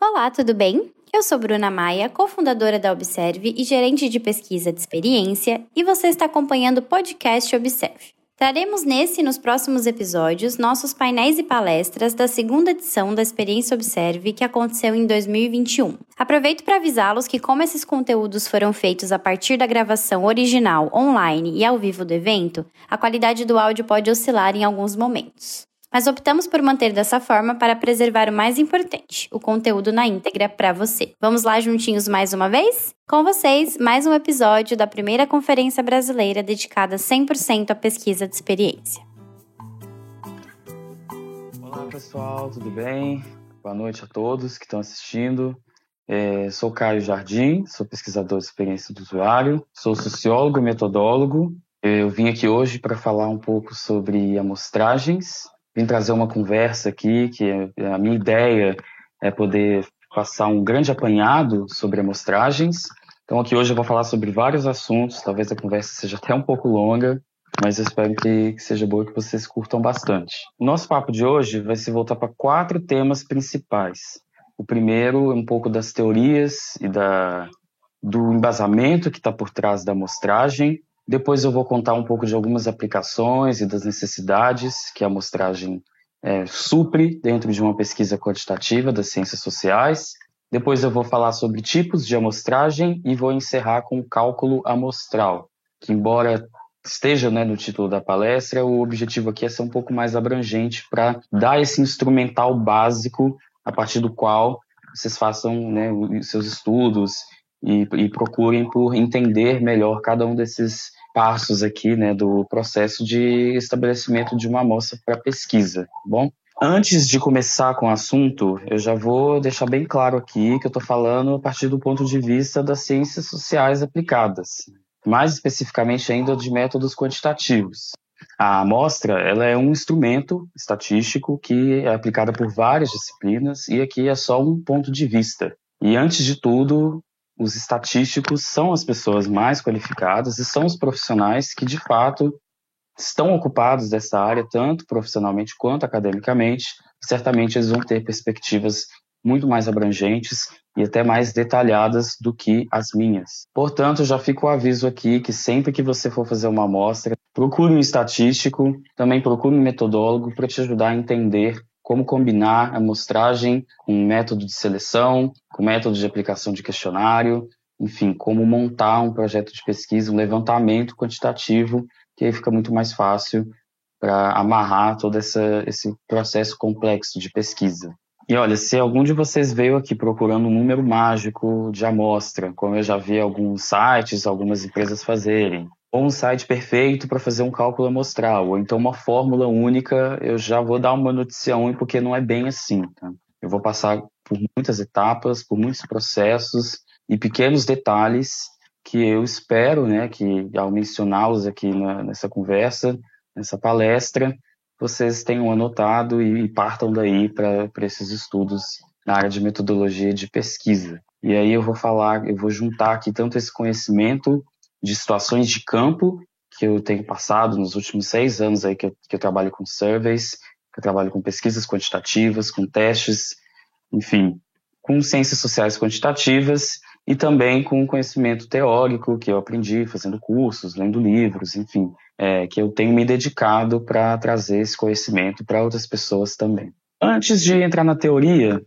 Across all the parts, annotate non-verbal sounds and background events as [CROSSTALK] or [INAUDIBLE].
Olá, tudo bem? Eu sou Bruna Maia, cofundadora da Observe e gerente de pesquisa de experiência, e você está acompanhando o podcast Observe. Traremos nesse e nos próximos episódios nossos painéis e palestras da segunda edição da Experiência Observe que aconteceu em 2021. Aproveito para avisá-los que, como esses conteúdos foram feitos a partir da gravação original, online e ao vivo do evento, a qualidade do áudio pode oscilar em alguns momentos mas optamos por manter dessa forma para preservar o mais importante, o conteúdo na íntegra para você. Vamos lá juntinhos mais uma vez? Com vocês, mais um episódio da primeira conferência brasileira dedicada 100% à pesquisa de experiência. Olá pessoal, tudo bem? Boa noite a todos que estão assistindo. É, sou Caio Jardim, sou pesquisador de experiência do usuário, sou sociólogo e metodólogo. Eu vim aqui hoje para falar um pouco sobre amostragens vim trazer uma conversa aqui, que a minha ideia é poder passar um grande apanhado sobre amostragens. Então aqui hoje eu vou falar sobre vários assuntos, talvez a conversa seja até um pouco longa, mas eu espero que, seja boa que vocês curtam bastante. Nosso papo de hoje vai se voltar para quatro temas principais. O primeiro é um pouco das teorias e da, do embasamento que está por trás da amostragem. Depois eu vou contar um pouco de algumas aplicações e das necessidades que a amostragem é, supre dentro de uma pesquisa quantitativa das ciências sociais. Depois eu vou falar sobre tipos de amostragem e vou encerrar com o cálculo amostral, que embora esteja né, no título da palestra, o objetivo aqui é ser um pouco mais abrangente para dar esse instrumental básico a partir do qual vocês façam né, seus estudos e, e procurem por entender melhor cada um desses passos aqui, né, do processo de estabelecimento de uma amostra para pesquisa, tá bom? Antes de começar com o assunto, eu já vou deixar bem claro aqui que eu estou falando a partir do ponto de vista das ciências sociais aplicadas, mais especificamente ainda de métodos quantitativos. A amostra ela é um instrumento estatístico que é aplicado por várias disciplinas e aqui é só um ponto de vista. E antes de tudo, os estatísticos são as pessoas mais qualificadas e são os profissionais que, de fato, estão ocupados dessa área, tanto profissionalmente quanto academicamente. Certamente eles vão ter perspectivas muito mais abrangentes e até mais detalhadas do que as minhas. Portanto, já fica o aviso aqui que sempre que você for fazer uma amostra, procure um estatístico, também procure um metodólogo para te ajudar a entender como combinar a amostragem com método de seleção, com método de aplicação de questionário, enfim, como montar um projeto de pesquisa, um levantamento quantitativo, que aí fica muito mais fácil para amarrar todo essa, esse processo complexo de pesquisa. E olha, se algum de vocês veio aqui procurando um número mágico de amostra, como eu já vi alguns sites, algumas empresas fazerem, ou um site perfeito para fazer um cálculo amostral, ou então uma fórmula única, eu já vou dar uma notícia ruim porque não é bem assim. Tá? Eu vou passar por muitas etapas, por muitos processos e pequenos detalhes que eu espero, né, que ao mencioná-los aqui na, nessa conversa, nessa palestra, vocês tenham anotado e, e partam daí para esses estudos na área de metodologia de pesquisa. E aí eu vou falar, eu vou juntar aqui tanto esse conhecimento de situações de campo que eu tenho passado nos últimos seis anos aí que eu, que eu trabalho com surveys, que eu trabalho com pesquisas quantitativas, com testes, enfim, com ciências sociais quantitativas e também com conhecimento teórico que eu aprendi fazendo cursos, lendo livros, enfim, é, que eu tenho me dedicado para trazer esse conhecimento para outras pessoas também. Antes de entrar na teoria,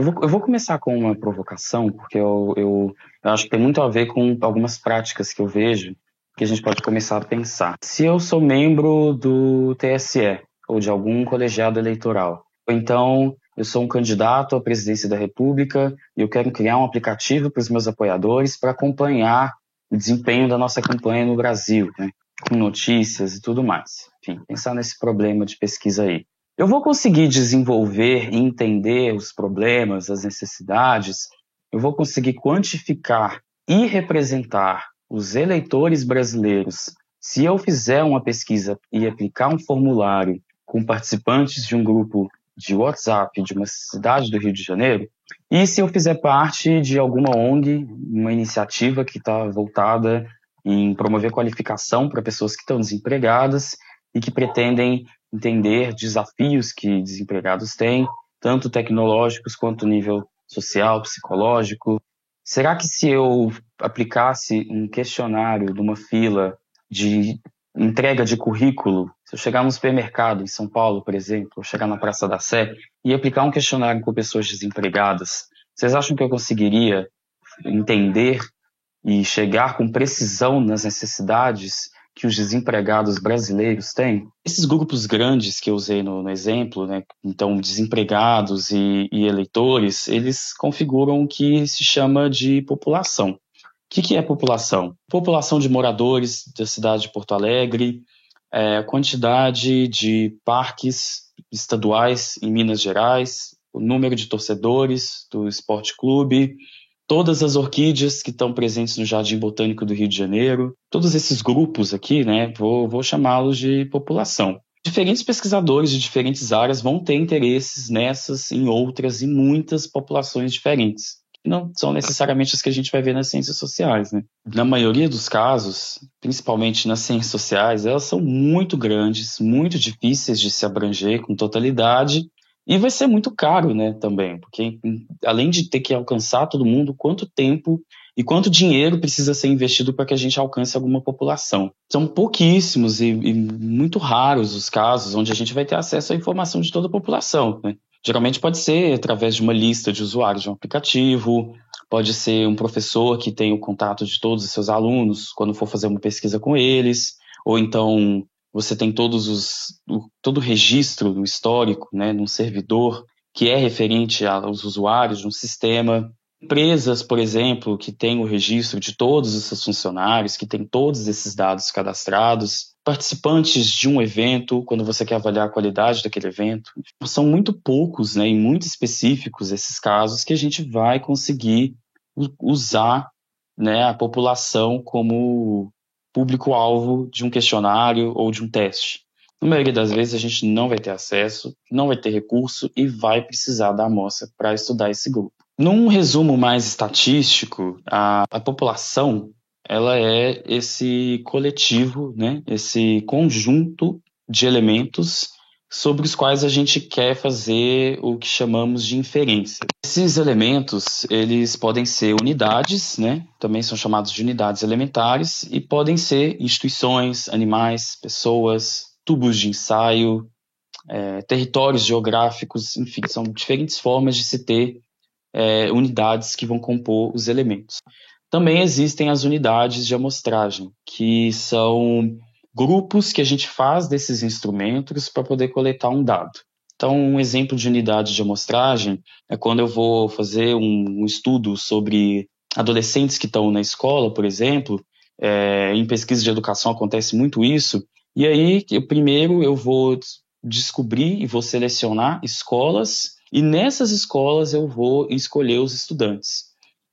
eu vou, eu vou começar com uma provocação, porque eu, eu, eu acho que tem muito a ver com algumas práticas que eu vejo que a gente pode começar a pensar. Se eu sou membro do TSE ou de algum colegiado eleitoral, ou então eu sou um candidato à presidência da República e eu quero criar um aplicativo para os meus apoiadores para acompanhar o desempenho da nossa campanha no Brasil, né? com notícias e tudo mais. Enfim, pensar nesse problema de pesquisa aí. Eu vou conseguir desenvolver e entender os problemas, as necessidades, eu vou conseguir quantificar e representar os eleitores brasileiros. Se eu fizer uma pesquisa e aplicar um formulário com participantes de um grupo de WhatsApp de uma cidade do Rio de Janeiro, e se eu fizer parte de alguma ONG, uma iniciativa que está voltada em promover qualificação para pessoas que estão desempregadas e que pretendem entender desafios que desempregados têm, tanto tecnológicos quanto nível social, psicológico. Será que se eu aplicasse um questionário numa fila de entrega de currículo, se eu chegar no supermercado em São Paulo, por exemplo, ou chegar na Praça da Sé e aplicar um questionário com pessoas desempregadas, vocês acham que eu conseguiria entender e chegar com precisão nas necessidades que os desempregados brasileiros têm. Esses grupos grandes que eu usei no, no exemplo, né, então desempregados e, e, eleitores, eles configuram o que se chama de população. O que, que é população? População de moradores da cidade de Porto Alegre, é, quantidade de parques estaduais em Minas Gerais, o número de torcedores do esporte clube, todas as orquídeas que estão presentes no Jardim Botânico do Rio de Janeiro, todos esses grupos aqui, né, vou, vou chamá-los de população. Diferentes pesquisadores de diferentes áreas vão ter interesses nessas, em outras e muitas populações diferentes. Não são necessariamente as que a gente vai ver nas ciências sociais, né? Na maioria dos casos, principalmente nas ciências sociais, elas são muito grandes, muito difíceis de se abranger com totalidade e vai ser muito caro, né, também, porque além de ter que alcançar todo mundo, quanto tempo e quanto dinheiro precisa ser investido para que a gente alcance alguma população. São pouquíssimos e, e, muito raros os casos onde a gente vai ter acesso à informação de toda a população. Né? Geralmente pode ser através de uma lista de usuários de um aplicativo, pode ser um professor que tem o contato de todos os seus alunos quando for fazer uma pesquisa com eles, ou então você tem todos os, todo o registro do histórico, né, num servidor que é referente aos usuários de um sistema. Empresas, por exemplo, que têm o registro de todos os seus funcionários, que têm todos esses dados cadastrados. Participantes de um evento, quando você quer avaliar a qualidade daquele evento. São muito poucos né, e muito específicos esses casos que a gente vai conseguir usar né, a população como público-alvo de um questionário ou de um teste. Na maioria das vezes a gente não vai ter acesso, não vai ter recurso e vai precisar da amostra para estudar esse grupo. Num resumo mais estatístico, a, a população ela é esse coletivo, né, esse conjunto de elementos sobre os quais a gente quer fazer o que chamamos de inferência. Esses elementos, eles podem ser unidades, né? Também são chamados de unidades elementares e podem ser instituições, animais, pessoas, tubos de ensaio, é, territórios geográficos, enfim, são diferentes formas de se ter é, unidades que vão compor os elementos. Também existem as unidades de amostragem, que são grupos que a gente faz desses instrumentos para poder coletar um dado. Então, um exemplo de unidade de amostragem é quando eu vou fazer um, um estudo sobre adolescentes que estão na escola, por exemplo, é, em pesquisa de educação acontece muito isso, e aí, eu, primeiro, eu vou descobrir e vou selecionar escolas, e nessas escolas eu vou escolher os estudantes.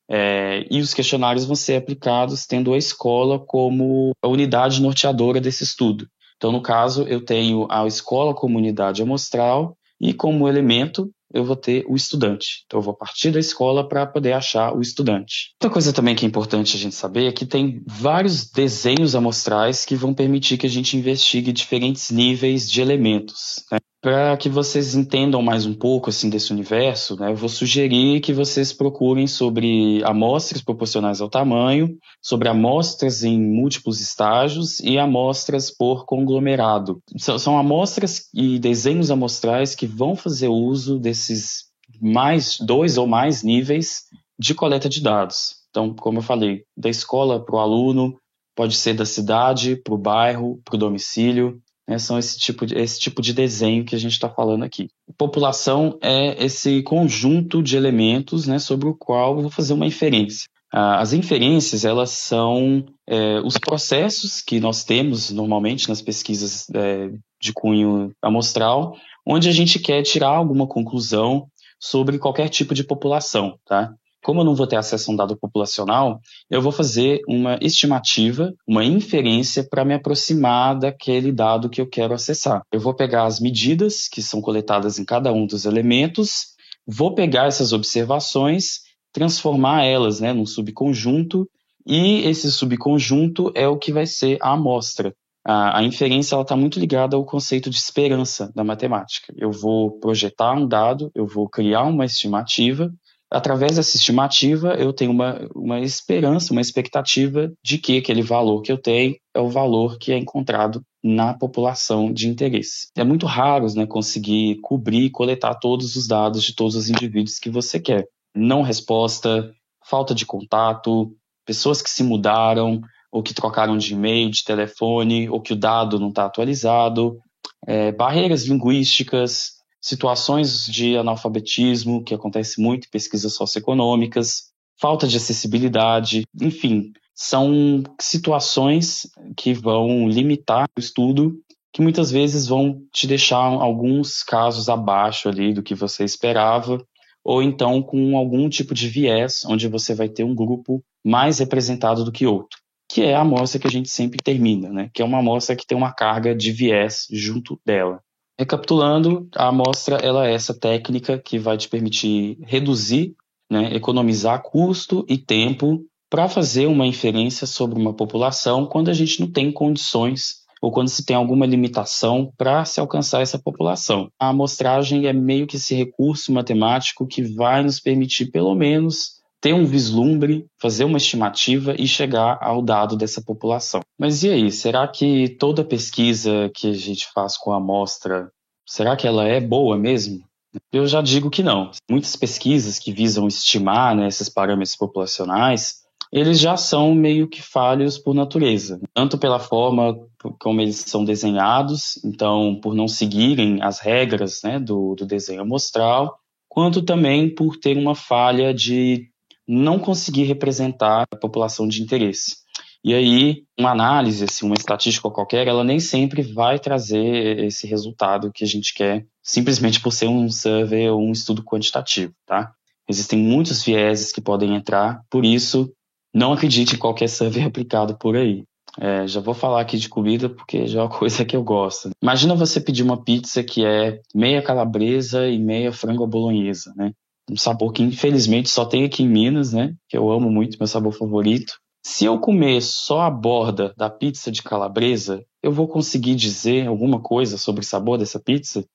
É, e os questionários vão ser aplicados tendo a escola como a unidade norteadora desse estudo. Então, no caso, eu tenho a escola como unidade amostral e como elemento eu vou ter o estudante. Então, eu vou partir da escola para poder achar o estudante. Outra coisa também que é importante a gente saber é que tem vários desenhos amostrais que vão permitir que a gente investigue diferentes níveis de elementos. Né? Para que vocês entendam mais um pouco assim desse universo, né, eu vou sugerir que vocês procurem sobre amostras proporcionais ao tamanho, sobre amostras em múltiplos estágios e amostras por conglomerado. São, são amostras e desenhos amostrais que vão fazer uso desses mais dois ou mais níveis de coleta de dados. Então, como eu falei, da escola para o aluno, pode ser da cidade para o bairro, para o domicílio, né, são esse tipo, de, esse tipo de desenho que a gente está falando aqui. População é esse conjunto de elementos né, sobre o qual eu vou fazer uma inferência. As inferências, elas são é, os processos que nós temos normalmente nas pesquisas é, de cunho amostral, onde a gente quer tirar alguma conclusão sobre qualquer tipo de população, tá? Como eu não vou ter acesso a um dado populacional, eu vou fazer uma estimativa, uma inferência para me aproximar daquele dado que eu quero acessar. Eu vou pegar as medidas que são coletadas em cada um dos elementos, vou pegar essas observações, transformar elas né, num subconjunto, e esse subconjunto é o que vai ser a amostra. A, a inferência está muito ligada ao conceito de esperança da matemática. Eu vou projetar um dado, eu vou criar uma estimativa, através dessa estimativa, eu tenho uma, uma esperança, uma expectativa de que aquele valor que eu tenho é o valor que é encontrado na população de interesse. É muito raro né, conseguir cobrir e coletar todos os dados de todos os indivíduos que você quer. Não resposta, falta de contato, pessoas que se mudaram, ou que trocaram de e-mail, de telefone, ou que o dado não está atualizado, é, barreiras linguísticas, situações de analfabetismo, que acontece muito em pesquisas socioeconômicas, falta de acessibilidade, enfim, são situações que vão limitar o estudo, que muitas vezes vão te deixar alguns casos abaixo ali do que você esperava, ou então com algum tipo de viés, onde você vai ter um grupo mais representado do que outro, que é a amostra que a gente sempre termina, né? que é uma amostra que tem uma carga de viés junto dela. Recapitulando, a amostra ela é essa técnica que vai te permitir reduzir, né, economizar custo e tempo para fazer uma inferência sobre uma população quando a gente não tem condições ou quando se tem alguma limitação para se alcançar essa população. A amostragem é meio que esse recurso matemático que vai nos permitir, pelo menos, ter um vislumbre, fazer uma estimativa e chegar ao dado dessa população. Mas e aí, será que toda pesquisa que a gente faz com a amostra, será que ela é boa mesmo? Eu já digo que não. Muitas pesquisas que visam estimar né, esses parâmetros populacionais, eles já são meio que falhos por natureza, tanto pela forma como eles são desenhados, então por não seguirem as regras né, do, do desenho amostral, quanto também por ter uma falha de não conseguir representar a população de interesse. E aí, uma análise, assim, uma estatística qualquer, ela nem sempre vai trazer esse resultado que a gente quer, simplesmente por ser um survey ou um estudo quantitativo, tá? Existem muitos vieses que podem entrar, por isso não acredite em qualquer survey aplicado por aí. É, já vou falar aqui de comida porque já é uma [LAUGHS] coisa que eu gosto. Imagina você pedir uma pizza que é meia calabresa e meia frango bolonhesa, né? Um sabor que infelizmente só tem aqui em Minas, né? Que eu amo muito, meu sabor favorito. Se eu comer só a borda da pizza de calabresa, eu vou conseguir dizer alguma coisa sobre o sabor dessa pizza?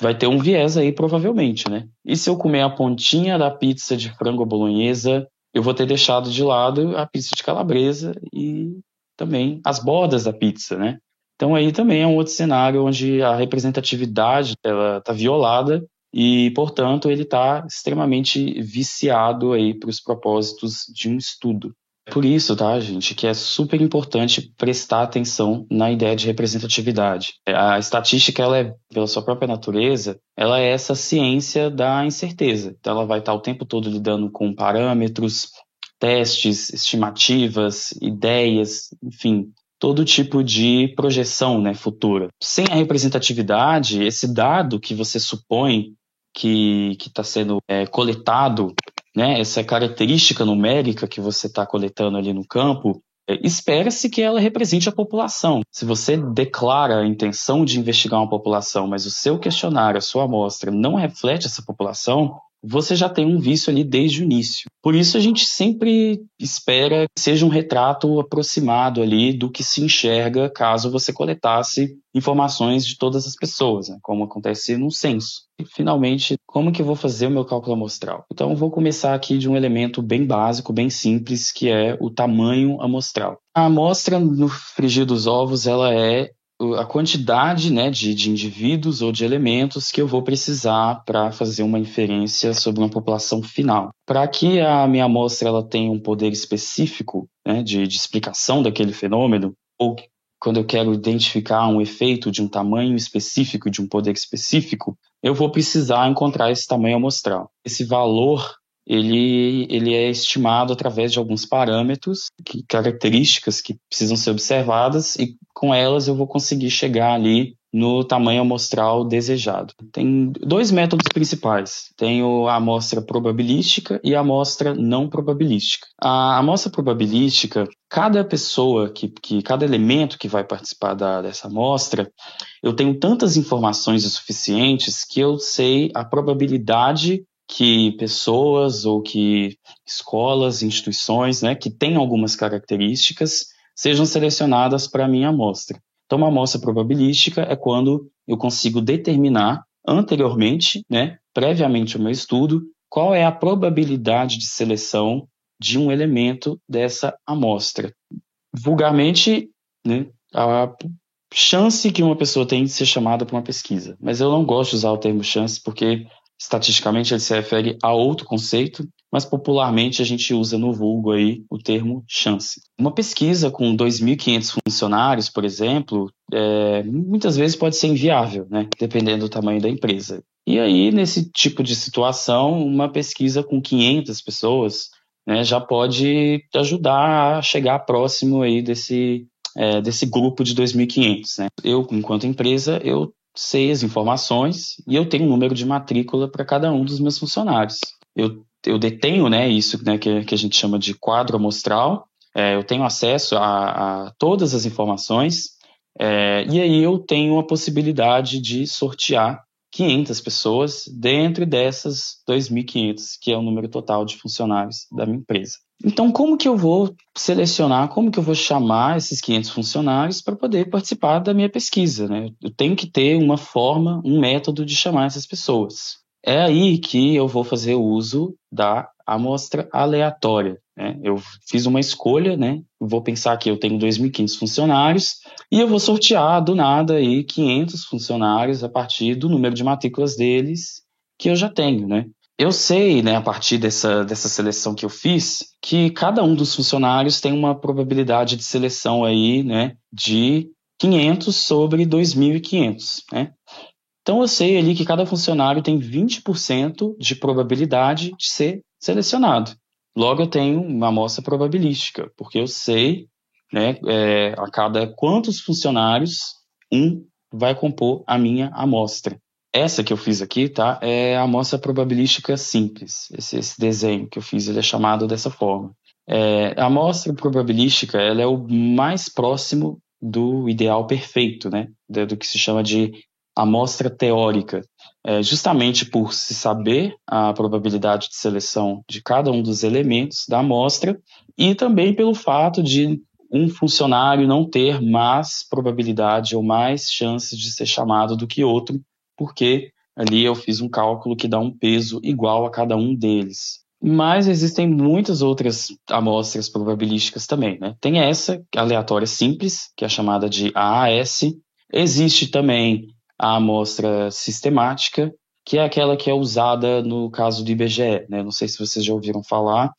Vai ter um viés aí, provavelmente, né? E se eu comer a pontinha da pizza de frango bolonhesa, eu vou ter deixado de lado a pizza de calabresa e também as bordas da pizza, né? Então aí também é um outro cenário onde a representatividade ela está violada e, portanto, ele está extremamente viciado aí para os propósitos de um estudo. Por isso, tá, gente, que é super importante prestar atenção na ideia de representatividade. A estatística, ela é, pela sua própria natureza, ela é essa ciência da incerteza. Então, ela vai estar o tempo todo lidando com parâmetros, testes, estimativas, ideias, enfim, todo tipo de projeção né, futura. Sem a representatividade, esse dado que você supõe que está sendo é, coletado né, essa característica numérica que você está coletando ali no campo, é, espera-se que ela represente a população. Se você declara a intenção de investigar uma população, mas o seu questionário, a sua amostra, não reflete essa população, você já tem um vício ali desde o início. Por isso a gente sempre espera que seja um retrato aproximado ali do que se enxerga caso você coletasse informações de todas as pessoas, né? como acontece no censo. E finalmente, como que eu vou fazer o meu cálculo amostral? Então vou começar aqui de um elemento bem básico, bem simples, que é o tamanho amostral. A amostra no frigir dos ovos, ela é a quantidade né, de, de indivíduos ou de elementos que eu vou precisar para fazer uma inferência sobre uma população final. Para que a minha amostra ela tenha um poder específico né, de, de explicação daquele fenômeno, ou quando eu quero identificar um efeito de um tamanho específico, de um poder específico, eu vou precisar encontrar esse tamanho amostral. Esse valor ele, ele é estimado através de alguns parâmetros, que, características que precisam ser observadas, e com elas eu vou conseguir chegar ali no tamanho amostral desejado. Tem dois métodos principais. Tem a amostra probabilística e a amostra não probabilística. A amostra probabilística, cada pessoa, que, que cada elemento que vai participar da, dessa amostra, eu tenho tantas informações o suficientes que eu sei a probabilidade que pessoas ou que escolas, instituições, né, que têm algumas características, sejam selecionadas para a minha amostra. Então, uma amostra probabilística é quando eu consigo determinar anteriormente, né, previamente ao meu estudo, qual é a probabilidade de seleção de um elemento dessa amostra. Vulgarmente, né, a chance que uma pessoa tem de ser chamada para uma pesquisa. Mas eu não gosto de usar o termo chance porque estatisticamente ele se refere a outro conceito, mas popularmente a gente usa no vulgo aí o termo chance. Uma pesquisa com 2.500 funcionários, por exemplo, é, muitas vezes pode ser inviável, né, dependendo do tamanho da empresa. E aí, nesse tipo de situação, uma pesquisa com 500 pessoas né, já pode ajudar a chegar próximo aí desse, é, desse grupo de 2.500. Né? Eu, enquanto empresa, eu sei as informações e eu tenho um número de matrícula para cada um dos meus funcionários. Eu, eu detenho né, isso né, que, que a gente chama de quadro amostral, é, eu tenho acesso a, a todas as informações é, e aí eu tenho a possibilidade de sortear 500 pessoas dentro dessas 2.500, que é o número total de funcionários da minha empresa. Então, como que eu vou selecionar, como que eu vou chamar esses 500 funcionários para poder participar da minha pesquisa? Né? Eu tenho que ter uma forma, um método de chamar essas pessoas. É aí que eu vou fazer uso da amostra aleatória. Né? Eu fiz uma escolha, né? vou pensar que eu tenho 2.500 funcionários e eu vou sortear do nada aí 500 funcionários a partir do número de matrículas deles que eu já tenho, né? Eu sei, né, a partir dessa, dessa seleção que eu fiz, que cada um dos funcionários tem uma probabilidade de seleção aí, né, de 500 sobre 2.500, né? Então eu sei ali que cada funcionário tem 20% de probabilidade de ser selecionado. Logo eu tenho uma amostra probabilística, porque eu sei, né, é, a cada quantos funcionários um vai compor a minha amostra. Essa que eu fiz aqui, tá, é a amostra probabilística simples. Esse, esse desenho que eu fiz, ele é chamado dessa forma. É, a amostra probabilística, ela é o mais próximo do ideal perfeito, né, do que se chama de amostra teórica, é, justamente por se saber a probabilidade de seleção de cada um dos elementos da amostra e também pelo fato de um funcionário não ter mais probabilidade ou mais chances de ser chamado do que outro, porque ali eu fiz um cálculo que dá um peso igual a cada um deles. Mas existem muitas outras amostras probabilísticas também, né? Tem essa aleatória simples, que é chamada de AAS. Existe também a amostra sistemática, que é aquela que é usada no caso do IBGE. Né? Não sei se vocês já ouviram falar.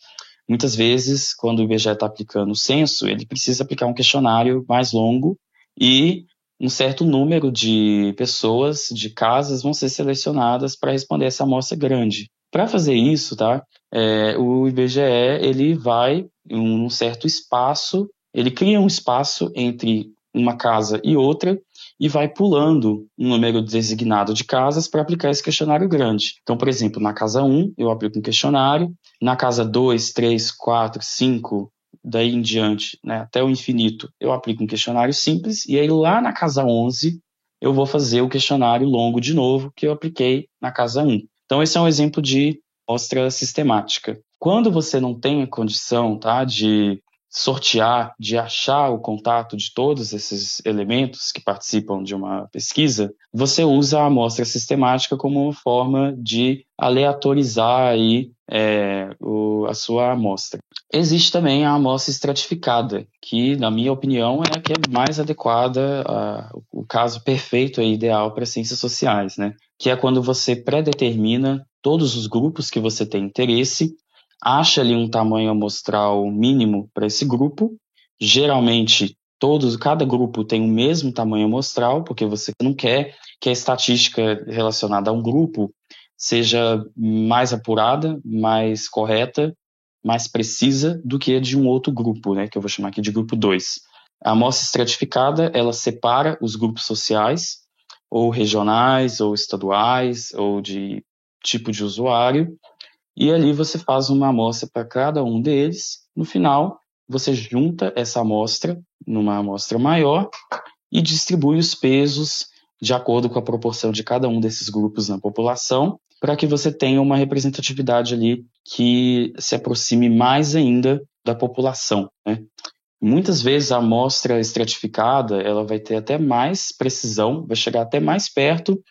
Muitas vezes, quando o IBGE está aplicando o censo, ele precisa aplicar um questionário mais longo e um certo número de pessoas, de casas, vão ser selecionadas para responder essa amostra grande. Para fazer isso, tá? É, o IBGE ele vai em um certo espaço, ele cria um espaço entre uma casa e outra e vai pulando um número designado de casas para aplicar esse questionário grande. Então, por exemplo, na casa 1, eu aplico um questionário, na casa 2, 3, 4, 5, daí em diante, né, até o infinito, eu aplico um questionário simples, e aí lá na casa 11, eu vou fazer o questionário longo de novo, que eu apliquei na casa 1. Então, esse é um exemplo de amostra sistemática. Quando você não tem a condição tá, de sortear, de achar o contato de todos esses elementos que participam de uma pesquisa, você usa a amostra sistemática como uma forma de aleatorizar aí, é, o, a sua amostra. Existe também a amostra estratificada, que, na minha opinião, é a que é mais adequada, a, o caso perfeito e ideal para ciências sociais, né? que é quando você predetermina todos os grupos que você tem interesse acha ali um tamanho amostral mínimo para esse grupo. Geralmente, todos, cada grupo tem o mesmo tamanho amostral, porque você não quer que a estatística relacionada a um grupo seja mais apurada, mais correta, mais precisa do que a de um outro grupo, né, que eu vou chamar aqui de grupo 2. A amostra estratificada, ela separa os grupos sociais, ou regionais, ou estaduais, ou de tipo de usuário, e ali você faz uma amostra para cada um deles. No final, você junta essa amostra numa amostra maior e distribui os pesos de acordo com a proporção de cada um desses grupos na população, para que você tenha uma representatividade ali que se aproxime mais ainda da população. Né? Muitas vezes a amostra estratificada ela vai ter até mais precisão, vai chegar até mais perto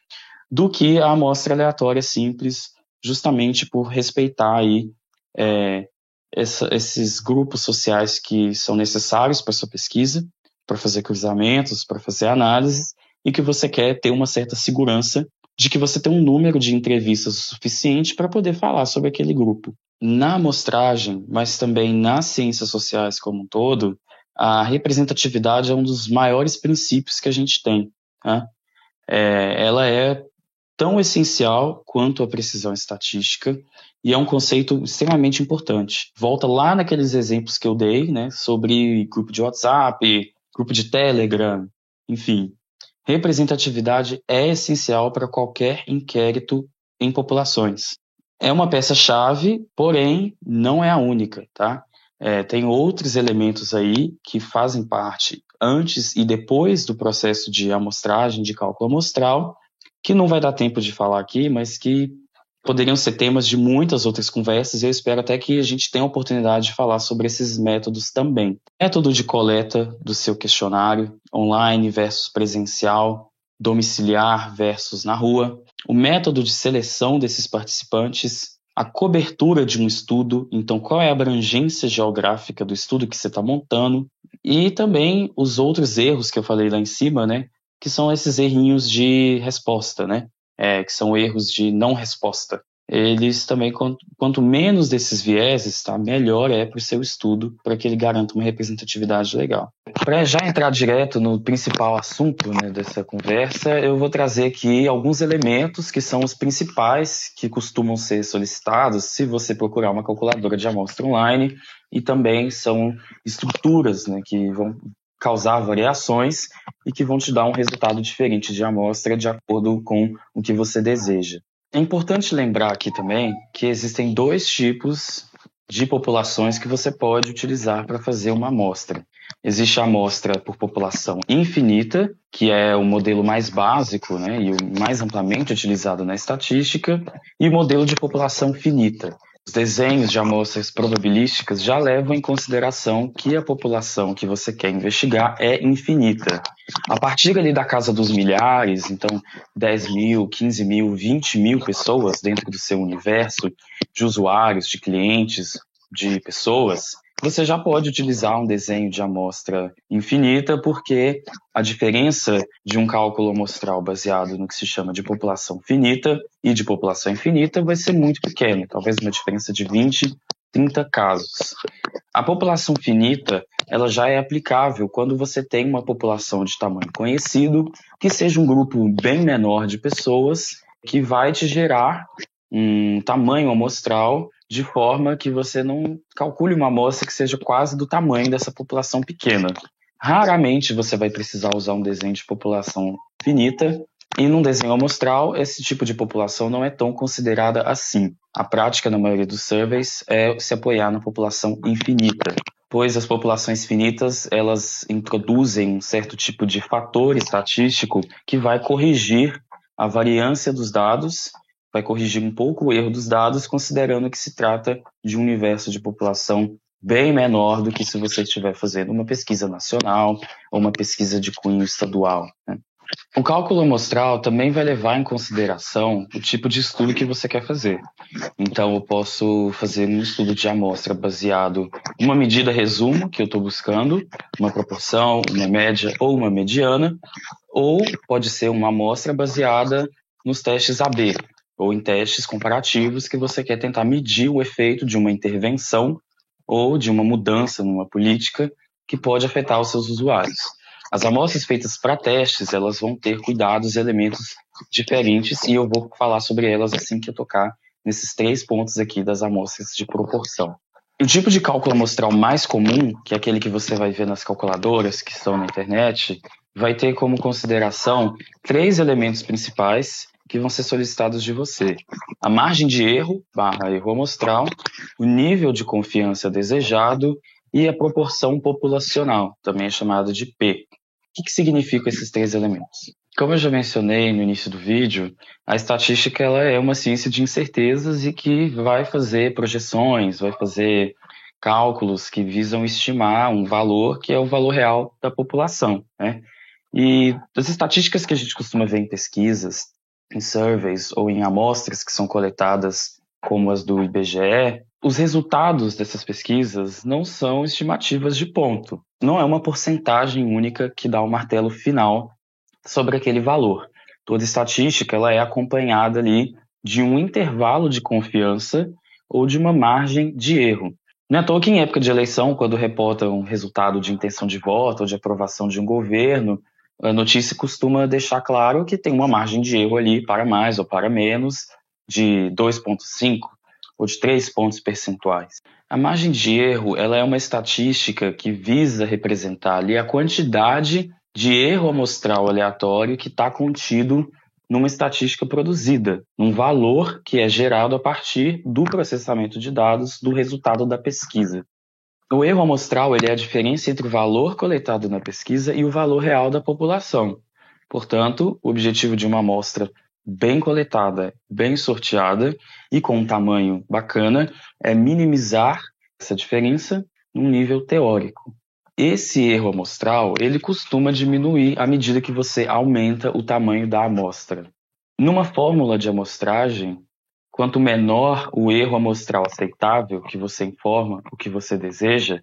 do que a amostra aleatória simples justamente por respeitar aí é, essa, esses grupos sociais que são necessários para sua pesquisa, para fazer cruzamentos, para fazer análises, e que você quer ter uma certa segurança de que você tem um número de entrevistas suficiente para poder falar sobre aquele grupo. Na amostragem, mas também nas ciências sociais como um todo, a representatividade é um dos maiores princípios que a gente tem. Né? É, ela é tão essencial quanto a precisão estatística e é um conceito extremamente importante. Volta lá naqueles exemplos que eu dei, né, sobre grupo de WhatsApp, grupo de Telegram, enfim. Representatividade é essencial para qualquer inquérito em populações. É uma peça-chave, porém não é a única, tá? É, tem outros elementos aí que fazem parte antes e depois do processo de amostragem, de cálculo amostral, que não vai dar tempo de falar aqui, mas que poderiam ser temas de muitas outras conversas e eu espero até que a gente tenha a oportunidade de falar sobre esses métodos também. Método de coleta do seu questionário, online versus presencial, domiciliar versus na rua, o método de seleção desses participantes, a cobertura de um estudo, então qual é a abrangência geográfica do estudo que você está montando, e também os outros erros que eu falei lá em cima, né? Que são esses errinhos de resposta, né? É, que são erros de não resposta. Eles também, quanto menos desses vieses, tá, melhor é para o seu estudo, para que ele garanta uma representatividade legal. Para já entrar direto no principal assunto né, dessa conversa, eu vou trazer aqui alguns elementos que são os principais que costumam ser solicitados se você procurar uma calculadora de amostra online e também são estruturas né, que vão causar variações e que vão te dar um resultado diferente de amostra de acordo com o que você deseja. É importante lembrar aqui também que existem dois tipos de populações que você pode utilizar para fazer uma amostra. Existe a amostra por população infinita, que é o modelo mais básico né, e o mais amplamente utilizado na estatística, e o modelo de população finita, desenhos de amostras probabilísticas já levam em consideração que a população que você quer investigar é infinita. A partir ali da casa dos milhares, então 10 mil, 15 mil, 20 mil pessoas dentro do seu universo de usuários, de clientes, de pessoas, você já pode utilizar um desenho de amostra infinita, porque a diferença de um cálculo amostral baseado no que se chama de população finita e de população infinita vai ser muito pequena, talvez uma diferença de 20, 30 casos. A população finita, ela já é aplicável quando você tem uma população de tamanho conhecido, que seja um grupo bem menor de pessoas, que vai te gerar um tamanho amostral de forma que você não calcule uma amostra que seja quase do tamanho dessa população pequena. Raramente você vai precisar usar um desenho de população finita, e num desenho amostral, esse tipo de população não é tão considerada assim. A prática, na maioria dos surveys, é se apoiar na população infinita, pois as populações finitas elas introduzem um certo tipo de fator estatístico que vai corrigir a variância dos dados vai corrigir um pouco o erro dos dados, considerando que se trata de um universo de população bem menor do que se você estiver fazendo uma pesquisa nacional ou uma pesquisa de cunho estadual. Né? O cálculo amostral também vai levar em consideração o tipo de estudo que você quer fazer. Então, eu posso fazer um estudo de amostra baseado em uma medida resumo que eu estou buscando, uma proporção, uma média ou uma mediana, ou pode ser uma amostra baseada nos testes AB, ou em testes comparativos que você quer tentar medir o efeito de uma intervenção ou de uma mudança numa política que pode afetar os seus usuários. As amostras feitas para testes, elas vão ter cuidados e elementos diferentes e eu vou falar sobre elas assim que eu tocar nesses três pontos aqui das amostras de proporção. O tipo de cálculo amostral mais comum, que é aquele que você vai ver nas calculadoras que estão na internet, vai ter como consideração três elementos principais que vão ser solicitados de você. A margem de erro, barra erro amostral, o nível de confiança desejado e a proporção populacional, também é chamada de P. O que, que significam esses três elementos? Como eu já mencionei no início do vídeo, a estatística ela é uma ciência de incertezas e que vai fazer projeções, vai fazer cálculos que visam estimar um valor que é o valor real da população. Né? E das estatísticas que a gente costuma ver em pesquisas, em surveys ou em amostras que são coletadas, como as do IBGE, os resultados dessas pesquisas não são estimativas de ponto. Não é uma porcentagem única que dá o um martelo final sobre aquele valor. Toda estatística ela é acompanhada ali de um intervalo de confiança ou de uma margem de erro. Não é à toa que em época de eleição, quando reportam um resultado de intenção de voto ou de aprovação de um governo, a notícia costuma deixar claro que tem uma margem de erro ali para mais ou para menos de 2,5 ou de 3 pontos percentuais. A margem de erro ela é uma estatística que visa representar ali a quantidade de erro amostral aleatório que está contido numa estatística produzida, num valor que é gerado a partir do processamento de dados do resultado da pesquisa. O erro amostral ele é a diferença entre o valor coletado na pesquisa e o valor real da população. Portanto, o objetivo de uma amostra bem coletada, bem sorteada e com um tamanho bacana é minimizar essa diferença num nível teórico. Esse erro amostral, ele costuma diminuir à medida que você aumenta o tamanho da amostra. Numa fórmula de amostragem, quanto menor o erro amostral aceitável que você informa o que você deseja,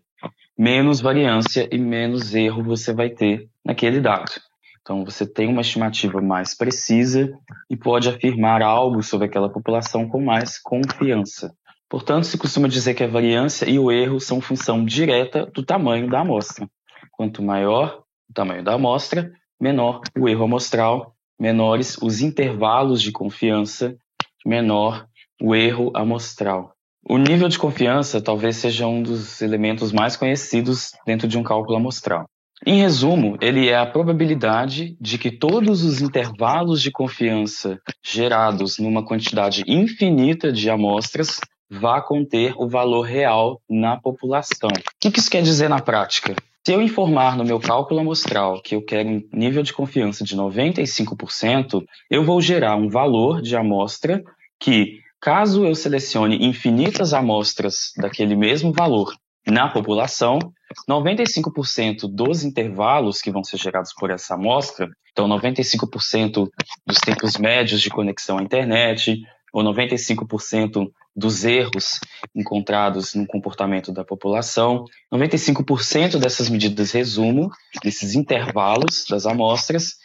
menos variância e menos erro você vai ter naquele dado. Então, você tem uma estimativa mais precisa e pode afirmar algo sobre aquela população com mais confiança. Portanto, se costuma dizer que a variância e o erro são função direta do tamanho da amostra. Quanto maior o tamanho da amostra, menor o erro amostral, menores os intervalos de confiança, menor o erro amostral. O nível de confiança talvez seja um dos elementos mais conhecidos dentro de um cálculo amostral. Em resumo, ele é a probabilidade de que todos os intervalos de confiança gerados numa quantidade infinita de amostras vá conter o valor real na população. O que isso quer dizer na prática? Se eu informar no meu cálculo amostral que eu quero um nível de confiança de 95%, eu vou gerar um valor de amostra que, caso eu selecione infinitas amostras daquele mesmo valor na população, 95% dos intervalos que vão ser gerados por essa amostra, então 95% dos tempos médios de conexão à internet, ou 95% dos erros encontrados no comportamento da população. 95% dessas medidas resumo, desses intervalos das amostras,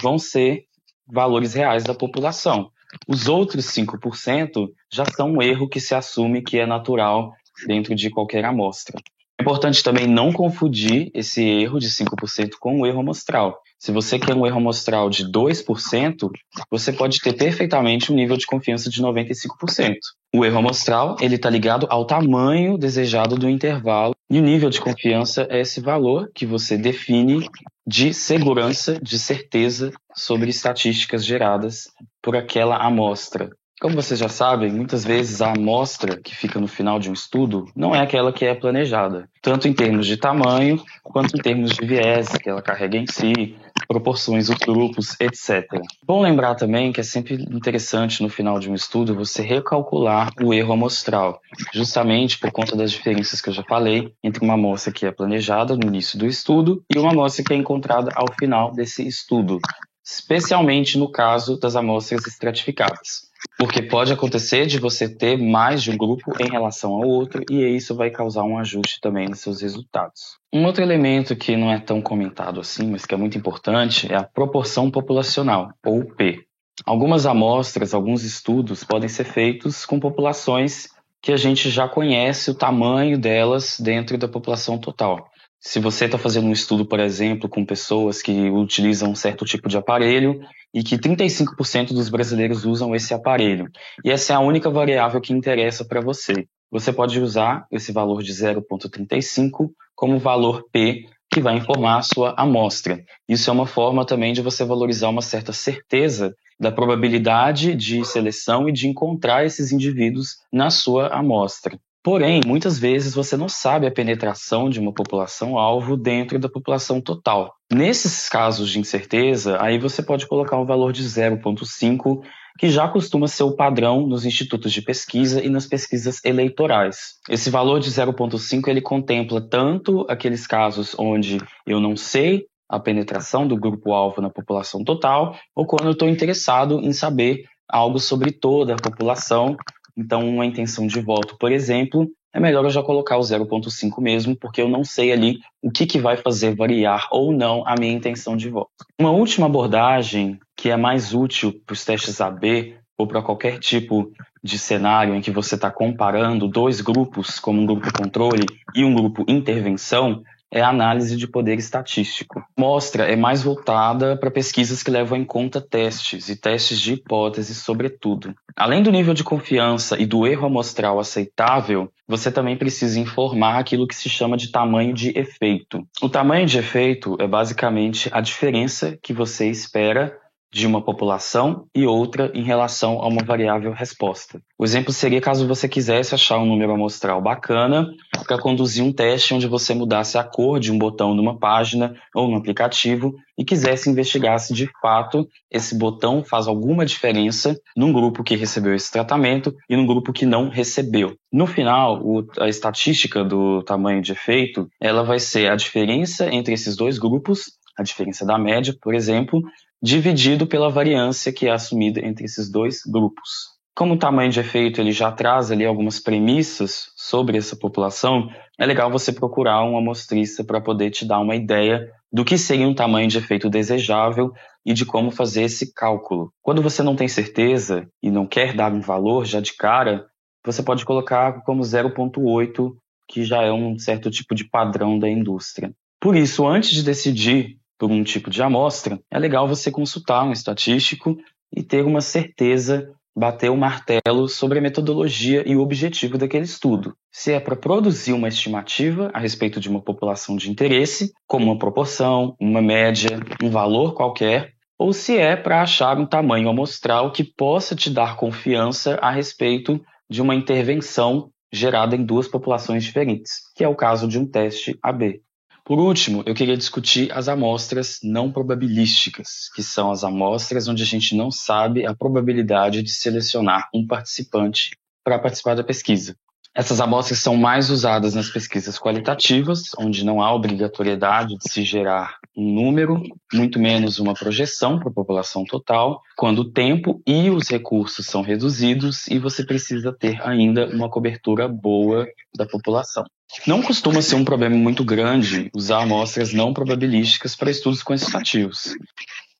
vão ser valores reais da população. Os outros 5% já são um erro que se assume que é natural dentro de qualquer amostra. É importante também não confundir esse erro de 5% com o erro amostral. Se você quer um erro amostral de 2%, você pode ter perfeitamente um nível de confiança de 95%. O erro amostral, ele está ligado ao tamanho desejado do intervalo e o nível de confiança é esse valor que você define de segurança, de certeza sobre estatísticas geradas por aquela amostra. Como vocês já sabem, muitas vezes a amostra que fica no final de um estudo não é aquela que é planejada, tanto em termos de tamanho quanto em termos de viés que ela carrega em si, proporções dos grupos, etc. Bom lembrar também que é sempre interessante no final de um estudo você recalcular o erro amostral, justamente por conta das diferenças que eu já falei entre uma amostra que é planejada no início do estudo e uma amostra que é encontrada ao final desse estudo, especialmente no caso das amostras estratificadas. Porque pode acontecer de você ter mais de um grupo em relação ao outro e isso vai causar um ajuste também nos seus resultados. Um outro elemento que não é tão comentado assim, mas que é muito importante, é a proporção populacional, ou P. Algumas amostras, alguns estudos podem ser feitos com populações que a gente já conhece o tamanho delas dentro da população total. Se você está fazendo um estudo, por exemplo, com pessoas que utilizam um certo tipo de aparelho e que 35% dos brasileiros usam esse aparelho, e essa é a única variável que interessa para você, você pode usar esse valor de 0,35 como valor P que vai informar a sua amostra. Isso é uma forma também de você valorizar uma certa certeza da probabilidade de seleção e de encontrar esses indivíduos na sua amostra. Porém, muitas vezes você não sabe a penetração de uma população-alvo dentro da população total. Nesses casos de incerteza, aí você pode colocar um valor de 0,5, que já costuma ser o padrão nos institutos de pesquisa e nas pesquisas eleitorais. Esse valor de 0,5 ele contempla tanto aqueles casos onde eu não sei a penetração do grupo-alvo na população total, ou quando eu estou interessado em saber algo sobre toda a população. Então, uma intenção de voto, por exemplo, é melhor eu já colocar o 0,5 mesmo, porque eu não sei ali o que, que vai fazer variar ou não a minha intenção de voto. Uma última abordagem que é mais útil para os testes AB ou para qualquer tipo de cenário em que você está comparando dois grupos, como um grupo controle e um grupo intervenção, é a análise de poder estatístico. Mostra é mais voltada para pesquisas que levam em conta testes e testes de hipóteses, sobretudo. Além do nível de confiança e do erro amostral aceitável, você também precisa informar aquilo que se chama de tamanho de efeito. O tamanho de efeito é basicamente a diferença que você espera de uma população e outra em relação a uma variável resposta. O exemplo seria caso você quisesse achar um número amostral bacana para conduzir um teste onde você mudasse a cor de um botão numa página ou no aplicativo e quisesse investigar se de fato esse botão faz alguma diferença num grupo que recebeu esse tratamento e num grupo que não recebeu. No final, o, a estatística do tamanho de efeito, ela vai ser a diferença entre esses dois grupos a diferença da média, por exemplo, dividido pela variância que é assumida entre esses dois grupos. Como o tamanho de efeito ele já traz ali algumas premissas sobre essa população, é legal você procurar uma amostrista para poder te dar uma ideia do que seria um tamanho de efeito desejável e de como fazer esse cálculo. Quando você não tem certeza e não quer dar um valor já de cara, você pode colocar como 0.8, que já é um certo tipo de padrão da indústria. Por isso, antes de decidir por um tipo de amostra, é legal você consultar um estatístico e ter uma certeza, bater o martelo sobre a metodologia e o objetivo daquele estudo. Se é para produzir uma estimativa a respeito de uma população de interesse, como uma proporção, uma média, um valor qualquer, ou se é para achar um tamanho amostral que possa te dar confiança a respeito de uma intervenção gerada em duas populações diferentes, que é o caso de um teste AB. Por último, eu queria discutir as amostras não probabilísticas, que são as amostras onde a gente não sabe a probabilidade de selecionar um participante para participar da pesquisa. Essas amostras são mais usadas nas pesquisas qualitativas, onde não há obrigatoriedade de se gerar um número, muito menos uma projeção para a população total, quando o tempo e os recursos são reduzidos e você precisa ter ainda uma cobertura boa da população. Não costuma ser um problema muito grande usar amostras não probabilísticas para estudos quantitativos.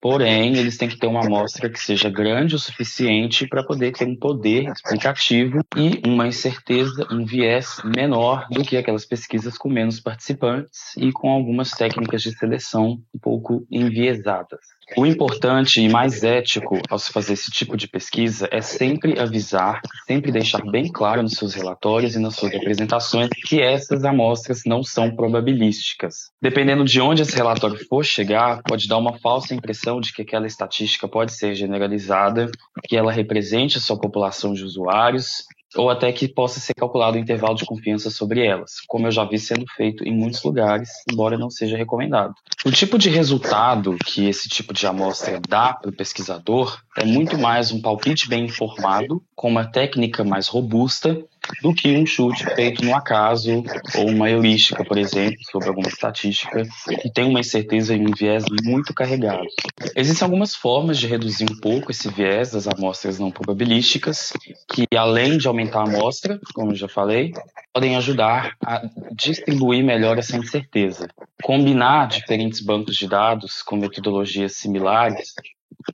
Porém, eles têm que ter uma amostra que seja grande o suficiente para poder ter um poder explicativo e uma incerteza, um viés menor do que aquelas pesquisas com menos participantes e com algumas técnicas de seleção um pouco enviesadas. O importante e mais ético ao se fazer esse tipo de pesquisa é sempre avisar, sempre deixar bem claro nos seus relatórios e nas suas apresentações que essas amostras não são probabilísticas. Dependendo de onde esse relatório for chegar, pode dar uma falsa impressão de que aquela estatística pode ser generalizada, que ela represente a sua população de usuários ou até que possa ser calculado o intervalo de confiança sobre elas, como eu já vi sendo feito em muitos lugares, embora não seja recomendado. O tipo de resultado que esse tipo de amostra dá para o pesquisador é muito mais um palpite bem informado, com uma técnica mais robusta, do que um chute feito no acaso ou uma heurística, por exemplo, sobre alguma estatística que tem uma incerteza e um viés muito carregado. Existem algumas formas de reduzir um pouco esse viés das amostras não probabilísticas, que além de aumentar a amostra, como já falei, podem ajudar a distribuir melhor essa incerteza. Combinar diferentes bancos de dados com metodologias similares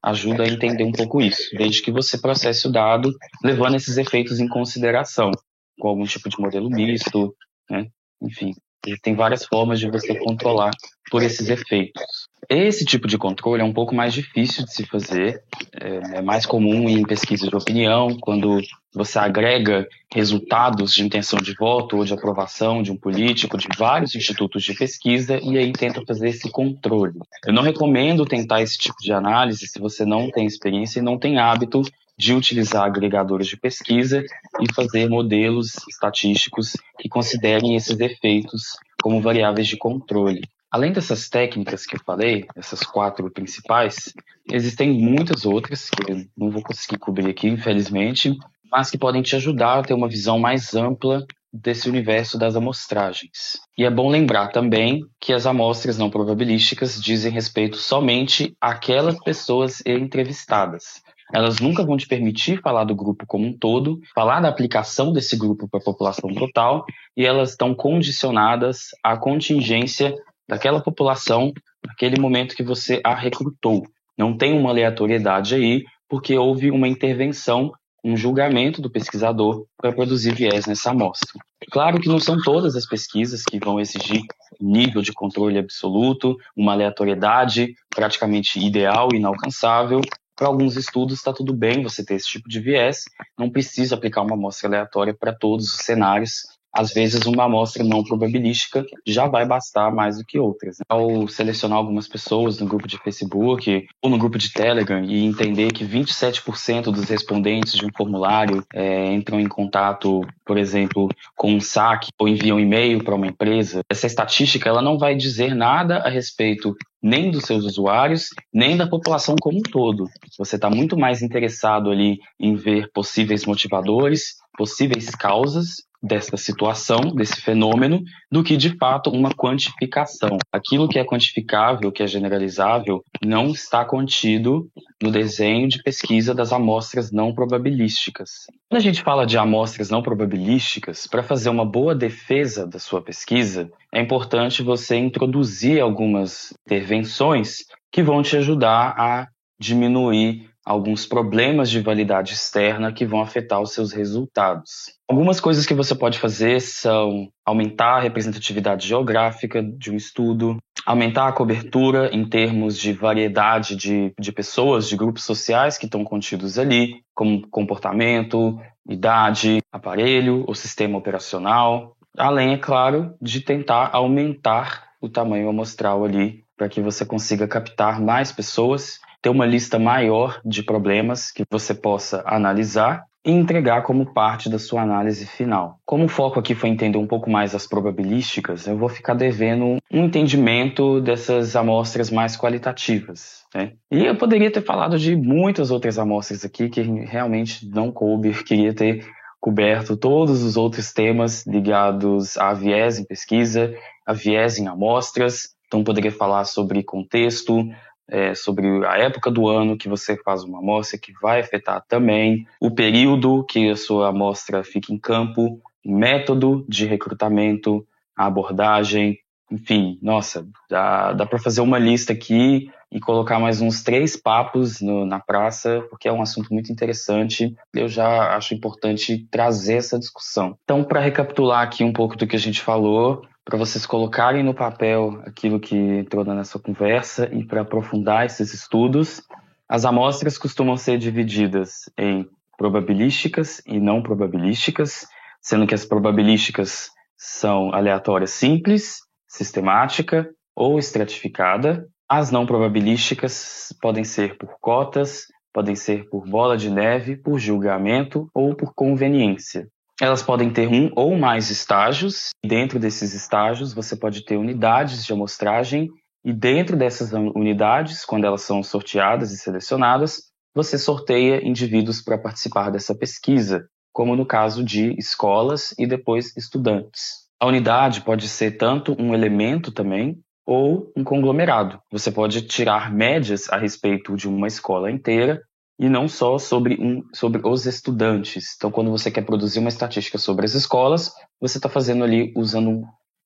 ajuda a entender um pouco isso, desde que você processe o dado levando esses efeitos em consideração, com algum tipo de modelo misto, né? enfim. Tem várias formas de você controlar por esses efeitos. Esse tipo de controle é um pouco mais difícil de se fazer, é, é mais comum em pesquisas de opinião, quando você agrega resultados de intenção de voto ou de aprovação de um político de vários institutos de pesquisa e aí tenta fazer esse controle. Eu não recomendo tentar esse tipo de análise se você não tem experiência e não tem hábito de utilizar agregadores de pesquisa e fazer modelos estatísticos que considerem esses efeitos como variáveis de controle. Além dessas técnicas que eu falei, essas quatro principais, existem muitas outras que eu não vou conseguir cobrir aqui, infelizmente, mas que podem te ajudar a ter uma visão mais ampla desse universo das amostragens. E é bom lembrar também que as amostras não probabilísticas dizem respeito somente àquelas pessoas entrevistadas. Elas nunca vão te permitir falar do grupo como um todo, falar da aplicação desse grupo para a população total, e elas estão condicionadas à contingência daquela população naquele momento que você a recrutou. Não tem uma aleatoriedade aí, porque houve uma intervenção um julgamento do pesquisador para produzir viés nessa amostra. Claro que não são todas as pesquisas que vão exigir nível de controle absoluto, uma aleatoriedade praticamente ideal e inalcançável. Para alguns estudos está tudo bem você ter esse tipo de viés, não precisa aplicar uma amostra aleatória para todos os cenários às vezes uma amostra não probabilística já vai bastar mais do que outras. Ao selecionar algumas pessoas no grupo de Facebook ou no grupo de Telegram e entender que 27% dos respondentes de um formulário é, entram em contato, por exemplo, com um saque ou enviam um e-mail para uma empresa, essa estatística ela não vai dizer nada a respeito nem dos seus usuários, nem da população como um todo. Você está muito mais interessado ali em ver possíveis motivadores, possíveis causas dessa situação, desse fenômeno, do que de fato uma quantificação. Aquilo que é quantificável, que é generalizável, não está contido no desenho de pesquisa das amostras não probabilísticas. Quando a gente fala de amostras não probabilísticas, para fazer uma boa defesa da sua pesquisa, é importante você introduzir algumas intervenções que vão te ajudar a diminuir alguns problemas de validade externa que vão afetar os seus resultados. Algumas coisas que você pode fazer são aumentar a representatividade geográfica de um estudo, aumentar a cobertura em termos de variedade de, de pessoas, de grupos sociais que estão contidos ali, como comportamento, idade, aparelho ou sistema operacional, além, é claro, de tentar aumentar o tamanho amostral ali para que você consiga captar mais pessoas ter uma lista maior de problemas que você possa analisar e entregar como parte da sua análise final. Como o foco aqui foi entender um pouco mais as probabilísticas, eu vou ficar devendo um entendimento dessas amostras mais qualitativas. Né? E eu poderia ter falado de muitas outras amostras aqui que realmente não coube, queria ter coberto todos os outros temas ligados a viés em pesquisa, a viés em amostras. Então, poderia falar sobre contexto, é, sobre a época do ano que você faz uma amostra, que vai afetar também o período que a sua amostra fica em campo, método de recrutamento, a abordagem, enfim, nossa, dá, dá para fazer uma lista aqui e colocar mais uns três papos no, na praça, porque é um assunto muito interessante. Eu já acho importante trazer essa discussão. Então, para recapitular aqui um pouco do que a gente falou, para vocês colocarem no papel aquilo que entrou na nossa conversa e para aprofundar esses estudos. As amostras costumam ser divididas em probabilísticas e não probabilísticas, sendo que as probabilísticas são aleatórias simples, sistemática ou estratificada. As não probabilísticas podem ser por cotas, podem ser por bola de neve, por julgamento ou por conveniência. Elas podem ter um ou mais estágios. Dentro desses estágios, você pode ter unidades de amostragem, e dentro dessas unidades, quando elas são sorteadas e selecionadas, você sorteia indivíduos para participar dessa pesquisa, como no caso de escolas e depois estudantes. A unidade pode ser tanto um elemento também, ou um conglomerado. Você pode tirar médias a respeito de uma escola inteira e não só sobre, um, sobre os estudantes. Então, quando você quer produzir uma estatística sobre as escolas, você está fazendo ali usando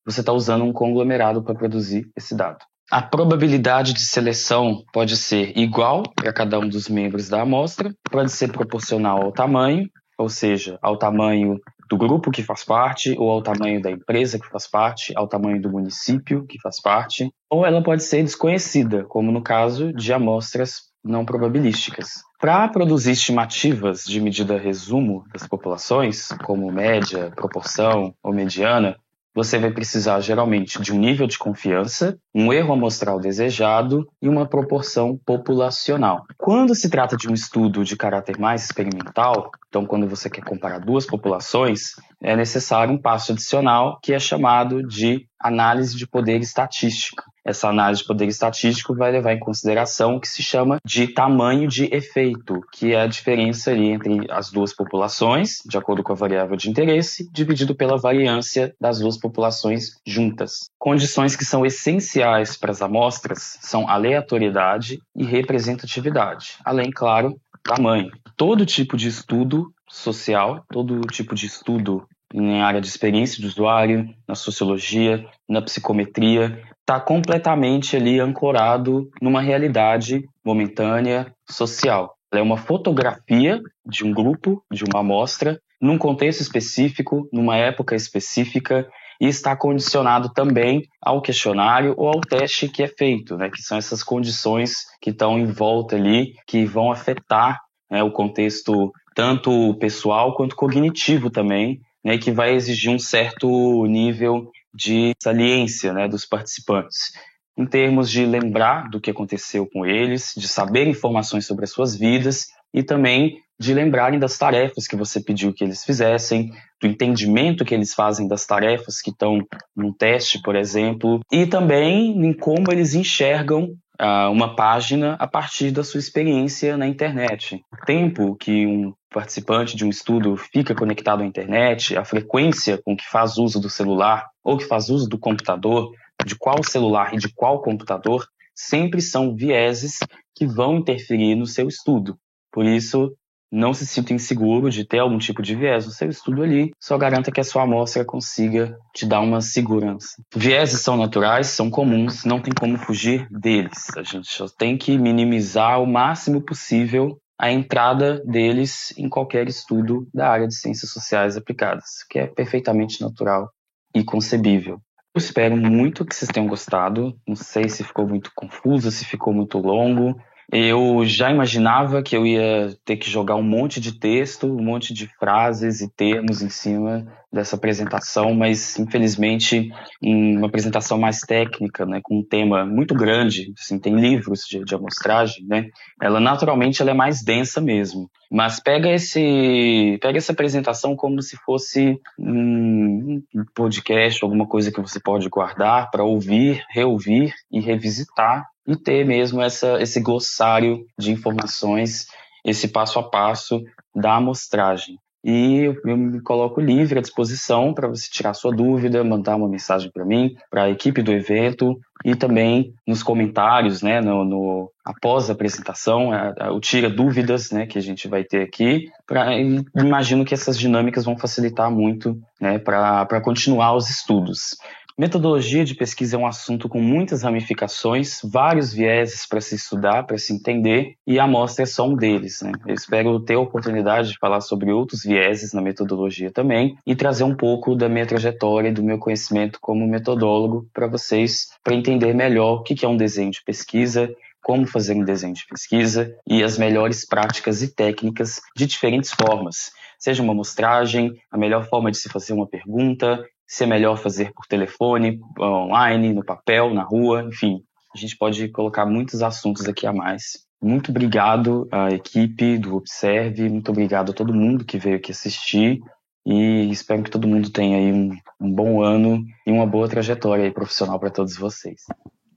você está usando um conglomerado para produzir esse dado. A probabilidade de seleção pode ser igual para cada um dos membros da amostra, pode ser proporcional ao tamanho, ou seja, ao tamanho do grupo que faz parte, ou ao tamanho da empresa que faz parte, ao tamanho do município que faz parte, ou ela pode ser desconhecida, como no caso de amostras não probabilísticas. Para produzir estimativas de medida resumo das populações, como média, proporção ou mediana, você vai precisar geralmente de um nível de confiança, um erro amostral desejado e uma proporção populacional. Quando se trata de um estudo de caráter mais experimental, então quando você quer comparar duas populações, é necessário um passo adicional que é chamado de análise de poder estatístico. Essa análise de poder estatístico vai levar em consideração o que se chama de tamanho de efeito, que é a diferença ali entre as duas populações, de acordo com a variável de interesse, dividido pela variância das duas populações juntas. Condições que são essenciais para as amostras são aleatoriedade e representatividade, além, claro, tamanho. Todo tipo de estudo social, todo tipo de estudo em área de experiência de usuário, na sociologia, na psicometria, está completamente ali ancorado numa realidade momentânea social. Ela é uma fotografia de um grupo, de uma amostra, num contexto específico, numa época específica, e está condicionado também ao questionário ou ao teste que é feito, né, que são essas condições que estão em volta ali, que vão afetar né, o contexto tanto pessoal quanto cognitivo também né, que vai exigir um certo nível de saliência né, dos participantes, em termos de lembrar do que aconteceu com eles, de saber informações sobre as suas vidas e também de lembrarem das tarefas que você pediu que eles fizessem, do entendimento que eles fazem das tarefas que estão no teste, por exemplo, e também em como eles enxergam uh, uma página a partir da sua experiência na internet. O tempo que um participante de um estudo fica conectado à internet, a frequência com que faz uso do celular ou que faz uso do computador, de qual celular e de qual computador, sempre são vieses que vão interferir no seu estudo. Por isso, não se sinta inseguro de ter algum tipo de viés no seu estudo ali, só garanta que a sua amostra consiga te dar uma segurança. Vieses são naturais, são comuns, não tem como fugir deles. A gente só tem que minimizar o máximo possível a entrada deles em qualquer estudo da área de ciências sociais aplicadas, que é perfeitamente natural e concebível. Eu espero muito que vocês tenham gostado. Não sei se ficou muito confuso, se ficou muito longo. Eu já imaginava que eu ia ter que jogar um monte de texto, um monte de frases e termos em cima dessa apresentação, mas infelizmente uma apresentação mais técnica, né, com um tema muito grande, assim, tem livros de, de amostragem, né, ela naturalmente ela é mais densa mesmo. Mas pega esse, pega essa apresentação como se fosse um, podcast, alguma coisa que você pode guardar para ouvir, reouvir e revisitar e ter mesmo essa, esse glossário de informações, esse passo a passo da amostragem. E eu me coloco livre à disposição para você tirar sua dúvida, mandar uma mensagem para mim, para a equipe do evento e também nos comentários, né, no, no após a apresentação, o tira dúvidas, né, que a gente vai ter aqui. Pra, imagino que essas dinâmicas vão facilitar muito, né, para continuar os estudos. Metodologia de pesquisa é um assunto com muitas ramificações, vários vieses para se estudar, para se entender, e a amostra é só um deles. Né? Eu espero ter a oportunidade de falar sobre outros vieses na metodologia também e trazer um pouco da minha trajetória e do meu conhecimento como metodólogo para vocês, para entender melhor o que é um desenho de pesquisa, como fazer um desenho de pesquisa e as melhores práticas e técnicas de diferentes formas. Seja uma amostragem, a melhor forma de se fazer uma pergunta, se é melhor fazer por telefone, online, no papel, na rua, enfim. A gente pode colocar muitos assuntos aqui a mais. Muito obrigado à equipe do Observe, muito obrigado a todo mundo que veio aqui assistir e espero que todo mundo tenha aí um, um bom ano e uma boa trajetória profissional para todos vocês.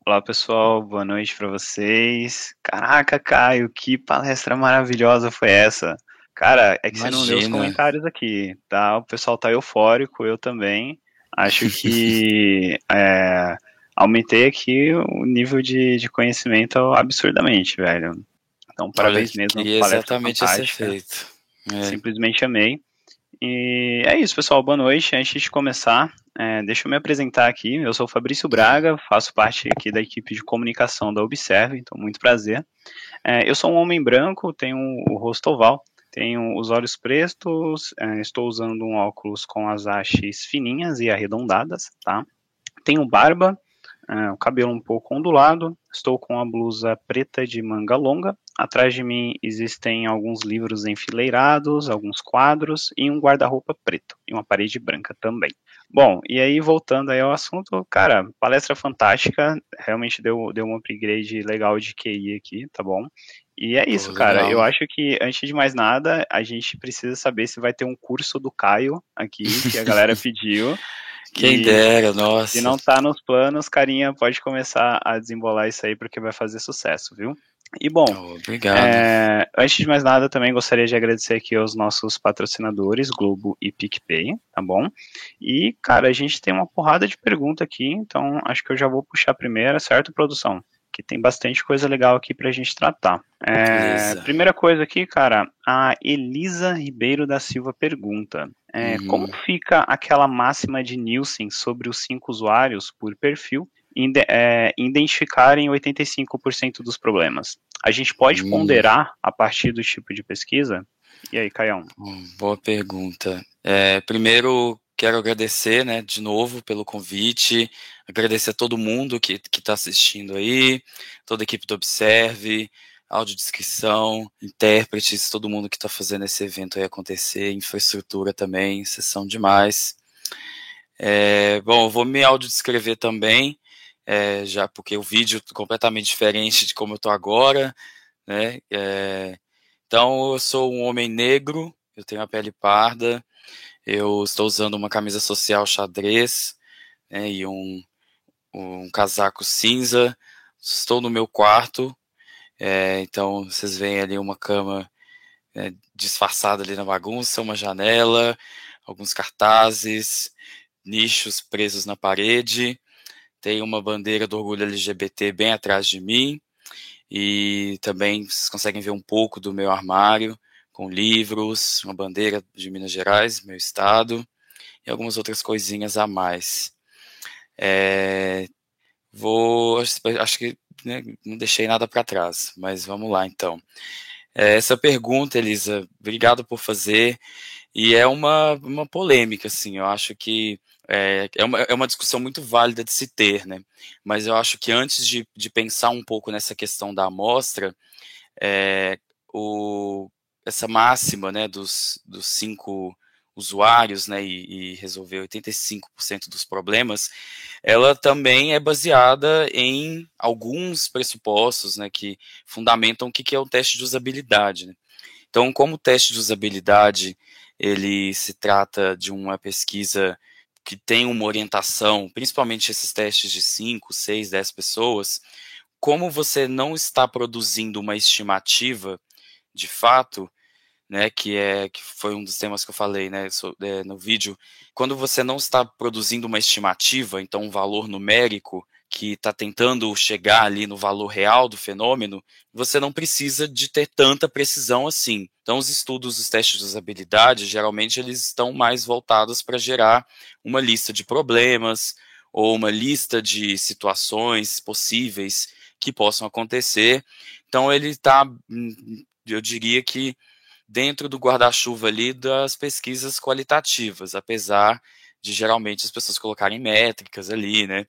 Olá pessoal, boa noite para vocês. Caraca, Caio, que palestra maravilhosa foi essa? Cara, é que Imagina. você não leu os comentários aqui, tá? O pessoal tá eufórico, eu também. Acho [LAUGHS] que é, aumentei aqui o nível de, de conhecimento absurdamente, velho. Então, parabéns Olha, mesmo. E exatamente esse efeito. É. Simplesmente amei. E é isso, pessoal. Boa noite. Antes de começar, é, deixa eu me apresentar aqui. Eu sou o Fabrício Braga, faço parte aqui da equipe de comunicação da Observe, então muito prazer. É, eu sou um homem branco, tenho o rosto oval, tenho os olhos pretos, é, estou usando um óculos com as hastes fininhas e arredondadas, tá? Tenho barba, é, o cabelo um pouco ondulado, estou com a blusa preta de manga longa. Atrás de mim existem alguns livros enfileirados, alguns quadros e um guarda-roupa preto e uma parede branca também. Bom, e aí voltando aí ao assunto, cara, palestra fantástica, realmente deu, deu um upgrade legal de QI aqui, tá bom? E é isso, Pô, cara. Eu acho que, antes de mais nada, a gente precisa saber se vai ter um curso do Caio aqui, que a galera [LAUGHS] pediu. Quem e, dera, nossa. Se não tá nos planos, carinha, pode começar a desembolar isso aí porque vai fazer sucesso, viu? E bom, Obrigado. É, antes de mais nada, também gostaria de agradecer aqui aos nossos patrocinadores, Globo e PicPay, tá bom? E, cara, a gente tem uma porrada de pergunta aqui, então acho que eu já vou puxar a primeira, certo, produção? Que tem bastante coisa legal aqui pra gente tratar. É, primeira coisa aqui, cara, a Elisa Ribeiro da Silva pergunta: é, uhum. Como fica aquela máxima de Nielsen sobre os cinco usuários por perfil é, identificarem 85% dos problemas. A gente pode hum. ponderar a partir do tipo de pesquisa? E aí, Caião? Boa pergunta. É, primeiro, quero agradecer, né, de novo pelo convite, agradecer a todo mundo que está assistindo aí, toda a equipe do Observe, audiodescrição, intérpretes, todo mundo que está fazendo esse evento aí acontecer, infraestrutura também, vocês são demais. É, bom, eu vou me audiodescrever também é, já porque o vídeo é completamente diferente de como eu estou agora, né? É, então eu sou um homem negro, eu tenho a pele parda, eu estou usando uma camisa social xadrez né, e um, um casaco cinza. Estou no meu quarto, é, então vocês veem ali uma cama é, disfarçada ali na bagunça, uma janela, alguns cartazes, nichos presos na parede. Tem uma bandeira do orgulho LGBT bem atrás de mim. E também vocês conseguem ver um pouco do meu armário, com livros, uma bandeira de Minas Gerais, meu estado, e algumas outras coisinhas a mais. É, vou, acho que né, não deixei nada para trás, mas vamos lá então. É, essa pergunta, Elisa, obrigado por fazer. E é uma, uma polêmica, assim, eu acho que é, é, uma, é uma discussão muito válida de se ter, né? Mas eu acho que antes de, de pensar um pouco nessa questão da amostra, é, o, essa máxima né, dos, dos cinco usuários né, e, e resolver 85% dos problemas, ela também é baseada em alguns pressupostos né, que fundamentam o que, que é o teste de usabilidade. Né? Então, como o teste de usabilidade ele se trata de uma pesquisa que tem uma orientação, principalmente esses testes de 5, 6, 10 pessoas, como você não está produzindo uma estimativa de fato, né, que é que foi um dos temas que eu falei, né, é, no vídeo, quando você não está produzindo uma estimativa, então um valor numérico que está tentando chegar ali no valor real do fenômeno, você não precisa de ter tanta precisão assim. Então, os estudos dos testes de usabilidade, geralmente, eles estão mais voltados para gerar uma lista de problemas ou uma lista de situações possíveis que possam acontecer. Então, ele está, hum, eu diria que, dentro do guarda-chuva ali das pesquisas qualitativas, apesar de geralmente as pessoas colocarem métricas ali, né?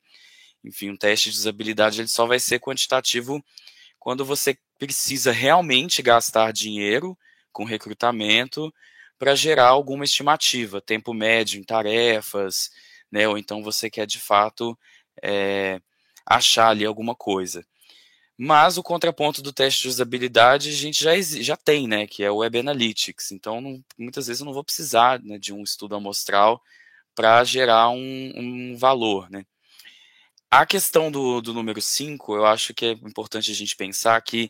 enfim, um teste de usabilidade ele só vai ser quantitativo quando você precisa realmente gastar dinheiro com recrutamento para gerar alguma estimativa, tempo médio em tarefas, né? Ou então você quer de fato é, achar ali alguma coisa. Mas o contraponto do teste de usabilidade a gente já, já tem, né? Que é o Web Analytics. Então, não, muitas vezes eu não vou precisar né, de um estudo amostral para gerar um, um valor, né? A questão do, do número 5, eu acho que é importante a gente pensar que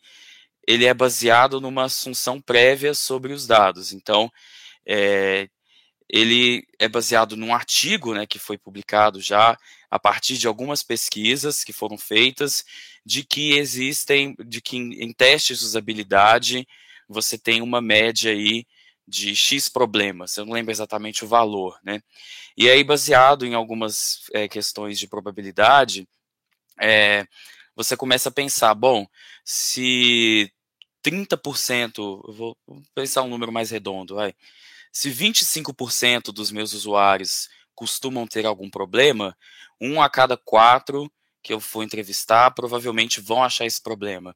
ele é baseado numa assunção prévia sobre os dados. Então, é, ele é baseado num artigo né, que foi publicado já a partir de algumas pesquisas que foram feitas de que existem, de que em, em testes de usabilidade você tem uma média aí de X problemas, eu não lembro exatamente o valor, né? E aí, baseado em algumas é, questões de probabilidade, é, você começa a pensar, bom, se 30%, eu vou pensar um número mais redondo, vai, se 25% dos meus usuários costumam ter algum problema, um a cada quatro que eu for entrevistar provavelmente vão achar esse problema.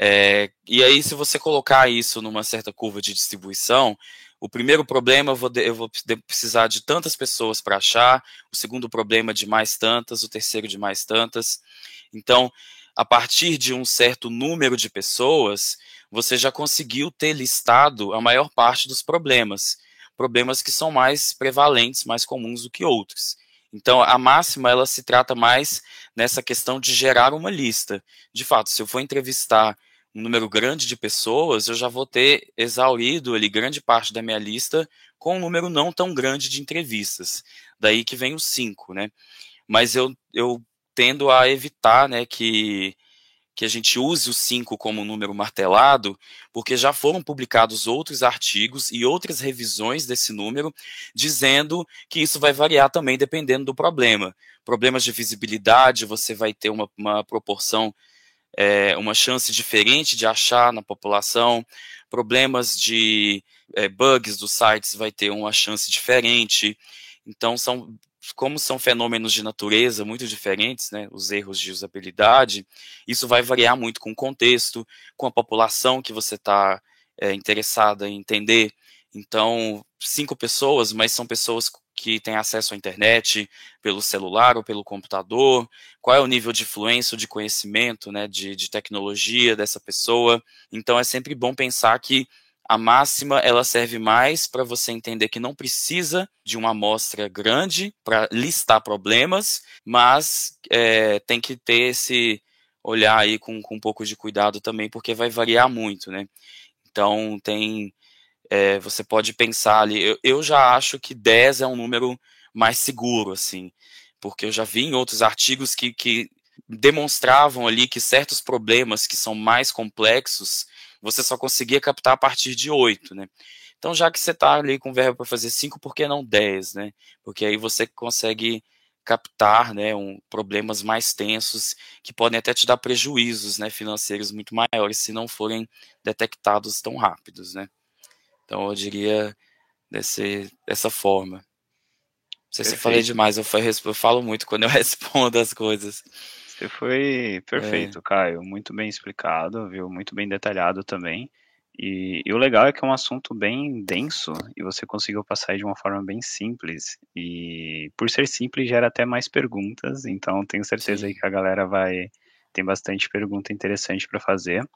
É, e aí, se você colocar isso numa certa curva de distribuição, o primeiro problema eu vou, eu vou precisar de tantas pessoas para achar, o segundo problema de mais tantas, o terceiro de mais tantas. Então, a partir de um certo número de pessoas, você já conseguiu ter listado a maior parte dos problemas. Problemas que são mais prevalentes, mais comuns do que outros. Então, a máxima, ela se trata mais nessa questão de gerar uma lista. De fato, se eu for entrevistar um número grande de pessoas, eu já vou ter exaurido ali grande parte da minha lista com um número não tão grande de entrevistas. Daí que vem os cinco, né? Mas eu, eu tendo a evitar, né, que que a gente use o 5 como número martelado, porque já foram publicados outros artigos e outras revisões desse número, dizendo que isso vai variar também dependendo do problema. Problemas de visibilidade, você vai ter uma, uma proporção, é, uma chance diferente de achar na população. Problemas de é, bugs dos sites vai ter uma chance diferente. Então, são como são fenômenos de natureza muito diferentes, né, os erros de usabilidade, isso vai variar muito com o contexto, com a população que você está é, interessada em entender. Então, cinco pessoas, mas são pessoas que têm acesso à internet pelo celular ou pelo computador, qual é o nível de influência, de conhecimento, né, de, de tecnologia dessa pessoa. Então, é sempre bom pensar que a máxima ela serve mais para você entender que não precisa de uma amostra grande para listar problemas, mas é, tem que ter esse olhar aí com, com um pouco de cuidado também, porque vai variar muito, né? Então tem é, você pode pensar ali, eu, eu já acho que 10 é um número mais seguro, assim, porque eu já vi em outros artigos que, que demonstravam ali que certos problemas que são mais complexos você só conseguia captar a partir de 8, né? Então, já que você está ali com verbo para fazer 5, por que não 10, né? Porque aí você consegue captar né, um, problemas mais tensos que podem até te dar prejuízos né, financeiros muito maiores se não forem detectados tão rápidos. Né? Então eu diria desse, dessa forma. Não sei Perfeito. se eu falei demais, eu, eu falo muito quando eu [LAUGHS] respondo as coisas. Você foi perfeito, é. Caio. Muito bem explicado, viu? Muito bem detalhado também. E, e, o legal é que é um assunto bem denso e você conseguiu passar de uma forma bem simples. E por ser simples, gera até mais perguntas. Então, tenho certeza aí que a galera vai. Tem bastante pergunta interessante para fazer.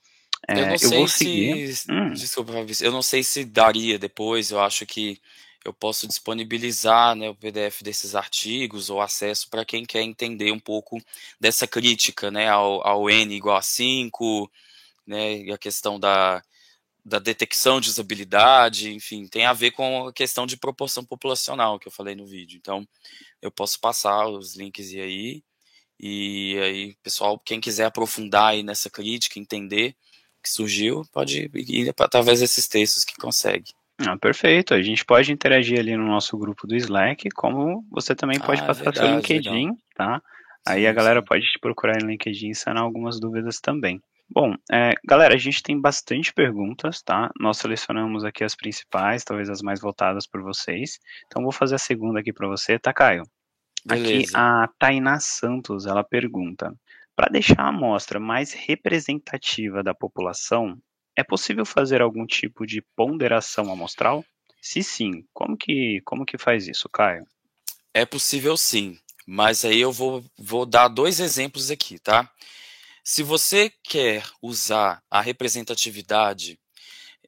É, eu não eu sei se. Hum. Desculpa, eu não sei se daria depois. Eu acho que eu posso disponibilizar né, o PDF desses artigos ou acesso para quem quer entender um pouco dessa crítica né, ao, ao N igual a 5, né, e a questão da, da detecção de usabilidade, enfim, tem a ver com a questão de proporção populacional que eu falei no vídeo. Então, eu posso passar os links aí, e aí, pessoal, quem quiser aprofundar aí nessa crítica, entender que surgiu, pode ir através desses textos que consegue. Ah, perfeito. A gente pode interagir ali no nosso grupo do Slack, como você também pode ah, passar verdade, seu LinkedIn, legal. tá? Aí sim, a galera sim. pode te procurar no LinkedIn e sanar algumas dúvidas também. Bom, é, galera, a gente tem bastante perguntas, tá? Nós selecionamos aqui as principais, talvez as mais voltadas por vocês. Então, vou fazer a segunda aqui para você, tá, Caio? Beleza. Aqui a Tainá Santos, ela pergunta: para deixar a amostra mais representativa da população, é possível fazer algum tipo de ponderação amostral? Se sim, como que, como que faz isso, Caio? É possível sim, mas aí eu vou, vou dar dois exemplos aqui, tá? Se você quer usar a representatividade,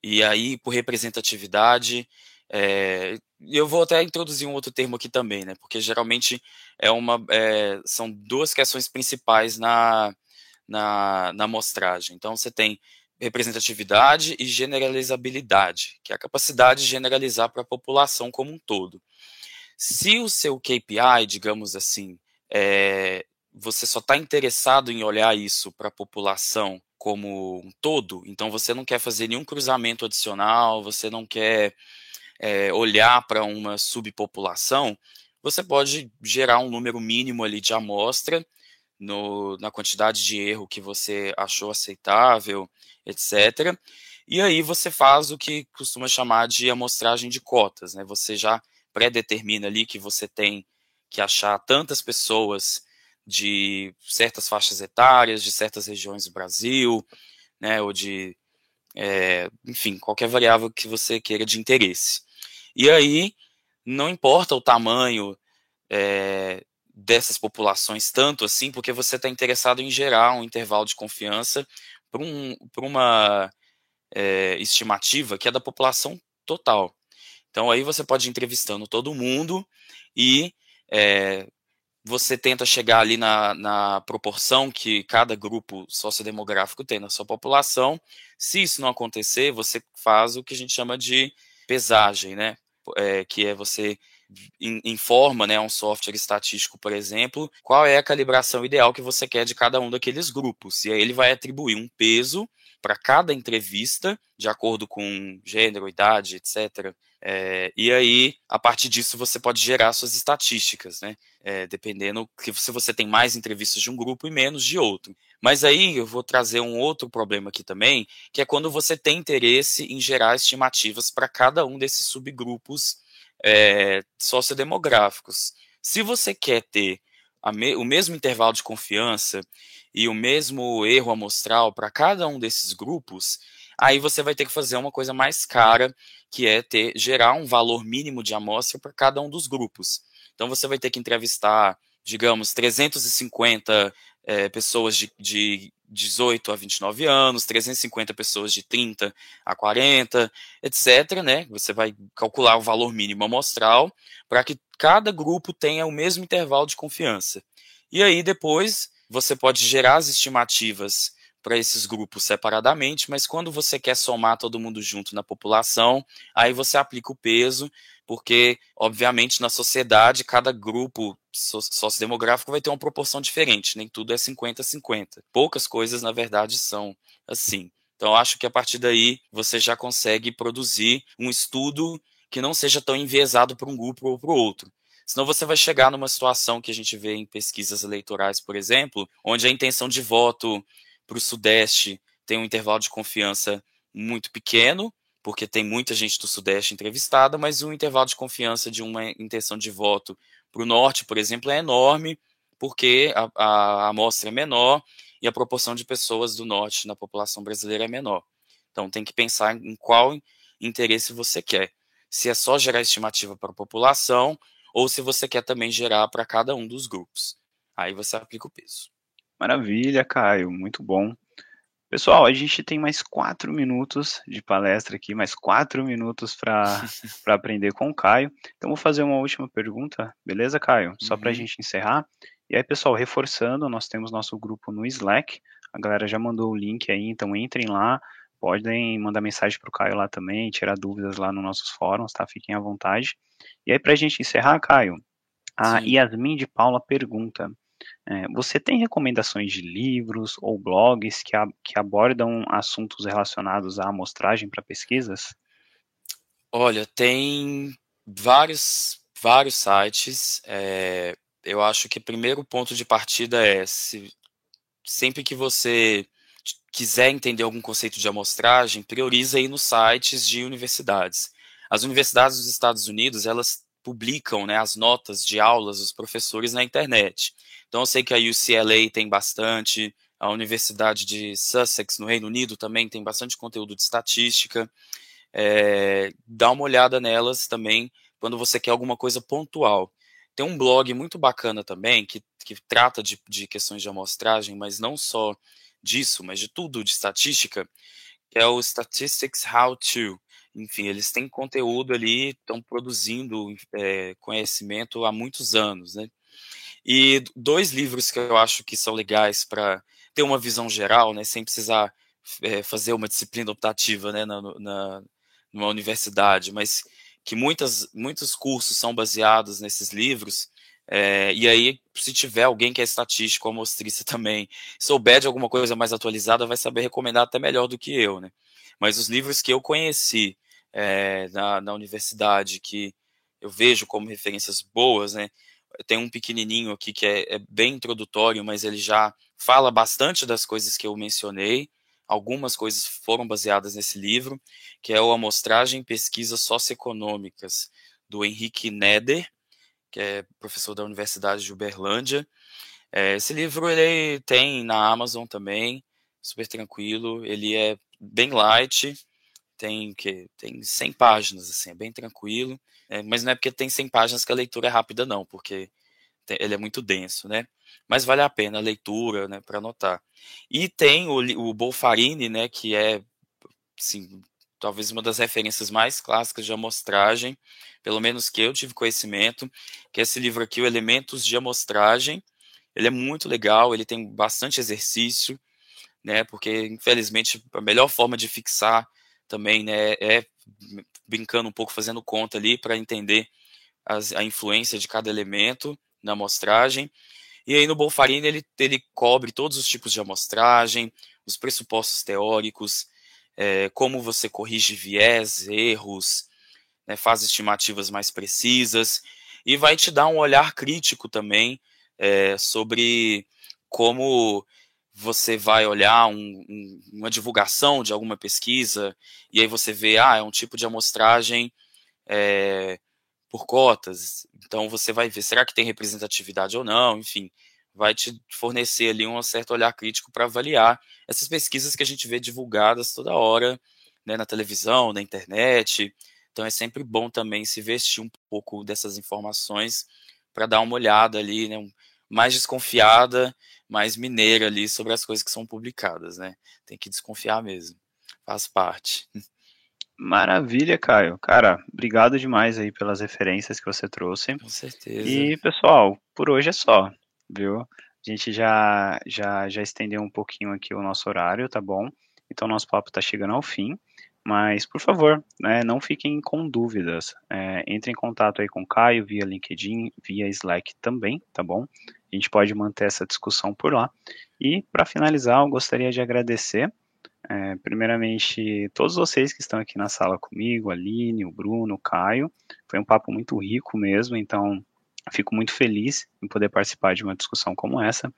e aí por representatividade, é, eu vou até introduzir um outro termo aqui também, né? Porque geralmente é uma, é, são duas questões principais na, na, na amostragem. Então você tem representatividade e generalizabilidade, que é a capacidade de generalizar para a população como um todo. Se o seu KPI, digamos assim, é, você só está interessado em olhar isso para a população como um todo, então você não quer fazer nenhum cruzamento adicional, você não quer é, olhar para uma subpopulação, você pode gerar um número mínimo ali de amostra no, na quantidade de erro que você achou aceitável, etc. E aí você faz o que costuma chamar de amostragem de cotas, né? Você já pré-determina ali que você tem que achar tantas pessoas de certas faixas etárias, de certas regiões do Brasil, né, ou de, é, enfim, qualquer variável que você queira de interesse. E aí, não importa o tamanho é, dessas populações tanto assim, porque você está interessado em gerar um intervalo de confiança para um, uma é, estimativa que é da população total. Então aí você pode ir entrevistando todo mundo e é, você tenta chegar ali na, na proporção que cada grupo sociodemográfico tem na sua população. Se isso não acontecer, você faz o que a gente chama de pesagem, né? É, que é você informa né, um software estatístico, por exemplo, qual é a calibração ideal que você quer de cada um daqueles grupos. E aí ele vai atribuir um peso para cada entrevista, de acordo com gênero, idade, etc. É, e aí, a partir disso, você pode gerar suas estatísticas, né? É, dependendo que se você tem mais entrevistas de um grupo e menos de outro. Mas aí eu vou trazer um outro problema aqui também, que é quando você tem interesse em gerar estimativas para cada um desses subgrupos é, sociodemográficos. Se você quer ter me, o mesmo intervalo de confiança e o mesmo erro amostral para cada um desses grupos, aí você vai ter que fazer uma coisa mais cara, que é ter gerar um valor mínimo de amostra para cada um dos grupos. Então você vai ter que entrevistar, digamos, 350 é, pessoas de, de 18 a 29 anos, 350 pessoas de 30 a 40, etc. Né? Você vai calcular o valor mínimo amostral para que cada grupo tenha o mesmo intervalo de confiança. E aí depois você pode gerar as estimativas para esses grupos separadamente, mas quando você quer somar todo mundo junto na população, aí você aplica o peso, porque, obviamente, na sociedade, cada grupo sociodemográfico vai ter uma proporção diferente, nem tudo é 50-50. Poucas coisas, na verdade, são assim. Então, acho que a partir daí você já consegue produzir um estudo que não seja tão enviesado para um grupo ou para o outro. Senão você vai chegar numa situação que a gente vê em pesquisas eleitorais, por exemplo, onde a intenção de voto para o Sudeste tem um intervalo de confiança muito pequeno, porque tem muita gente do Sudeste entrevistada, mas o intervalo de confiança de uma intenção de voto para o Norte, por exemplo, é enorme, porque a, a, amostra é menor e a proporção de pessoas do Norte na população brasileira é menor. Então tem que pensar em qual interesse você quer. Se é só gerar estimativa para a população ou se você quer também gerar para cada um dos grupos. Aí você aplica o peso. Maravilha, Caio, muito bom. Pessoal, a gente tem mais quatro minutos de palestra aqui, mais quatro minutos para [LAUGHS] aprender com o Caio. Então, vou fazer uma última pergunta, beleza, Caio? Só uhum. para a gente encerrar. E aí, pessoal, reforçando, nós temos nosso grupo no Slack. A galera já mandou o link aí, então entrem lá. Podem mandar mensagem para o Caio lá também, tirar dúvidas lá nos nossos fóruns, tá? Fiquem à vontade. E aí, para a gente encerrar, Caio, a Sim. Yasmin de Paula pergunta: você tem recomendações de livros ou blogs que, a, que abordam assuntos relacionados à amostragem para pesquisas? Olha, tem vários, vários sites. É, eu acho que o primeiro ponto de partida é se, sempre que você quiser entender algum conceito de amostragem, prioriza aí nos sites de universidades. As universidades dos Estados Unidos, elas publicam né, as notas de aulas dos professores na internet. Então eu sei que a UCLA tem bastante, a Universidade de Sussex, no Reino Unido, também tem bastante conteúdo de estatística. É, dá uma olhada nelas também quando você quer alguma coisa pontual. Tem um blog muito bacana também que, que trata de, de questões de amostragem, mas não só disso, mas de tudo de estatística, que é o Statistics How To. Enfim, eles têm conteúdo ali, estão produzindo é, conhecimento há muitos anos, né? E dois livros que eu acho que são legais para ter uma visão geral, né, sem precisar é, fazer uma disciplina optativa, né, na, na, numa universidade, mas que muitas, muitos cursos são baseados nesses livros, é, e aí, se tiver alguém que é estatístico, amostrista [LAUGHS] também, souber de alguma coisa mais atualizada, vai saber recomendar até melhor do que eu, né? Mas os livros que eu conheci é, na, na universidade, que eu vejo como referências boas, né? Tem um pequenininho aqui que é, é bem introdutório, mas ele já fala bastante das coisas que eu mencionei. Algumas coisas foram baseadas nesse livro, que é o Amostragem Pesquisas Socioeconômicas, do Henrique Neder, que é professor da Universidade de Uberlândia. É, esse livro ele tem na Amazon também, super tranquilo. Ele é bem light, tem que tem 100 páginas, assim, é bem tranquilo. É, mas não é porque tem 100 páginas que a leitura é rápida, não, porque ele é muito denso, né? Mas vale a pena a leitura, né, para anotar. E tem o, o Bolfarini, né, que é, assim, talvez uma das referências mais clássicas de amostragem, pelo menos que eu tive conhecimento, que é esse livro aqui, o Elementos de Amostragem. Ele é muito legal, ele tem bastante exercício, né? Porque infelizmente a melhor forma de fixar também, né, é brincando um pouco, fazendo conta ali para entender as, a influência de cada elemento na amostragem. E aí no Bolfarini ele, ele cobre todos os tipos de amostragem, os pressupostos teóricos, é, como você corrige viés, erros, né, faz estimativas mais precisas e vai te dar um olhar crítico também é, sobre como você vai olhar um, um, uma divulgação de alguma pesquisa e aí você vê, ah, é um tipo de amostragem é, por cotas, então você vai ver, será que tem representatividade ou não, enfim, vai te fornecer ali um certo olhar crítico para avaliar essas pesquisas que a gente vê divulgadas toda hora, né, na televisão, na internet, então é sempre bom também se vestir um pouco dessas informações para dar uma olhada ali, né, mais desconfiada, mais mineira ali sobre as coisas que são publicadas, né? Tem que desconfiar mesmo. Faz parte. Maravilha, Caio. Cara, obrigado demais aí pelas referências que você trouxe. Com certeza. E, pessoal, por hoje é só, viu? A gente já, já, já estendeu um pouquinho aqui o nosso horário, tá bom? Então, nosso papo está chegando ao fim. Mas, por favor, né, não fiquem com dúvidas. É, entre em contato aí com o Caio via LinkedIn, via Slack também, tá bom? A gente pode manter essa discussão por lá. E, para finalizar, eu gostaria de agradecer é, primeiramente, todos vocês que estão aqui na sala comigo, Aline, o Bruno, o Caio. Foi um papo muito rico mesmo, então fico muito feliz em poder participar de uma discussão como essa.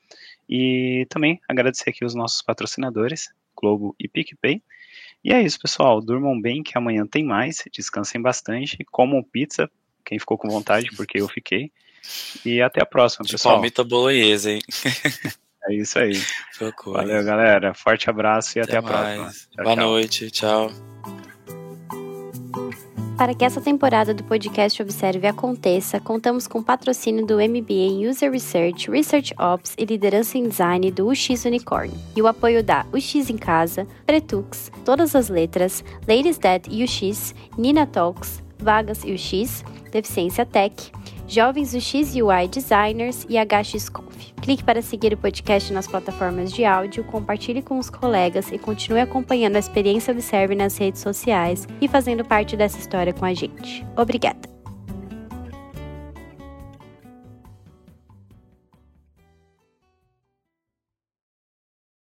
E também agradecer aqui os nossos patrocinadores, Globo e PicPay. E é isso, pessoal. Durmam bem, que amanhã tem mais. Descansem bastante. Comam pizza, quem ficou com vontade, porque eu fiquei. E até a próxima, de pessoal. Palmita bolonhesa, hein? É isso aí. Valeu, galera. Forte abraço e até, até a próxima. Tchau, Boa tchau. noite. Tchau. Para que essa temporada do podcast Observe aconteça, contamos com o patrocínio do MBA em User Research, Research Ops e Liderança em Design do UX Unicorn. E o apoio da UX em Casa, Pretux, Todas as Letras, Ladies Dead UX, Nina Talks, Vagas UX, Deficiência Tech, Jovens UX UI Designers e HXConf. Clique para seguir o podcast nas plataformas de áudio, compartilhe com os colegas e continue acompanhando a experiência Observe nas redes sociais e fazendo parte dessa história com a gente. Obrigada!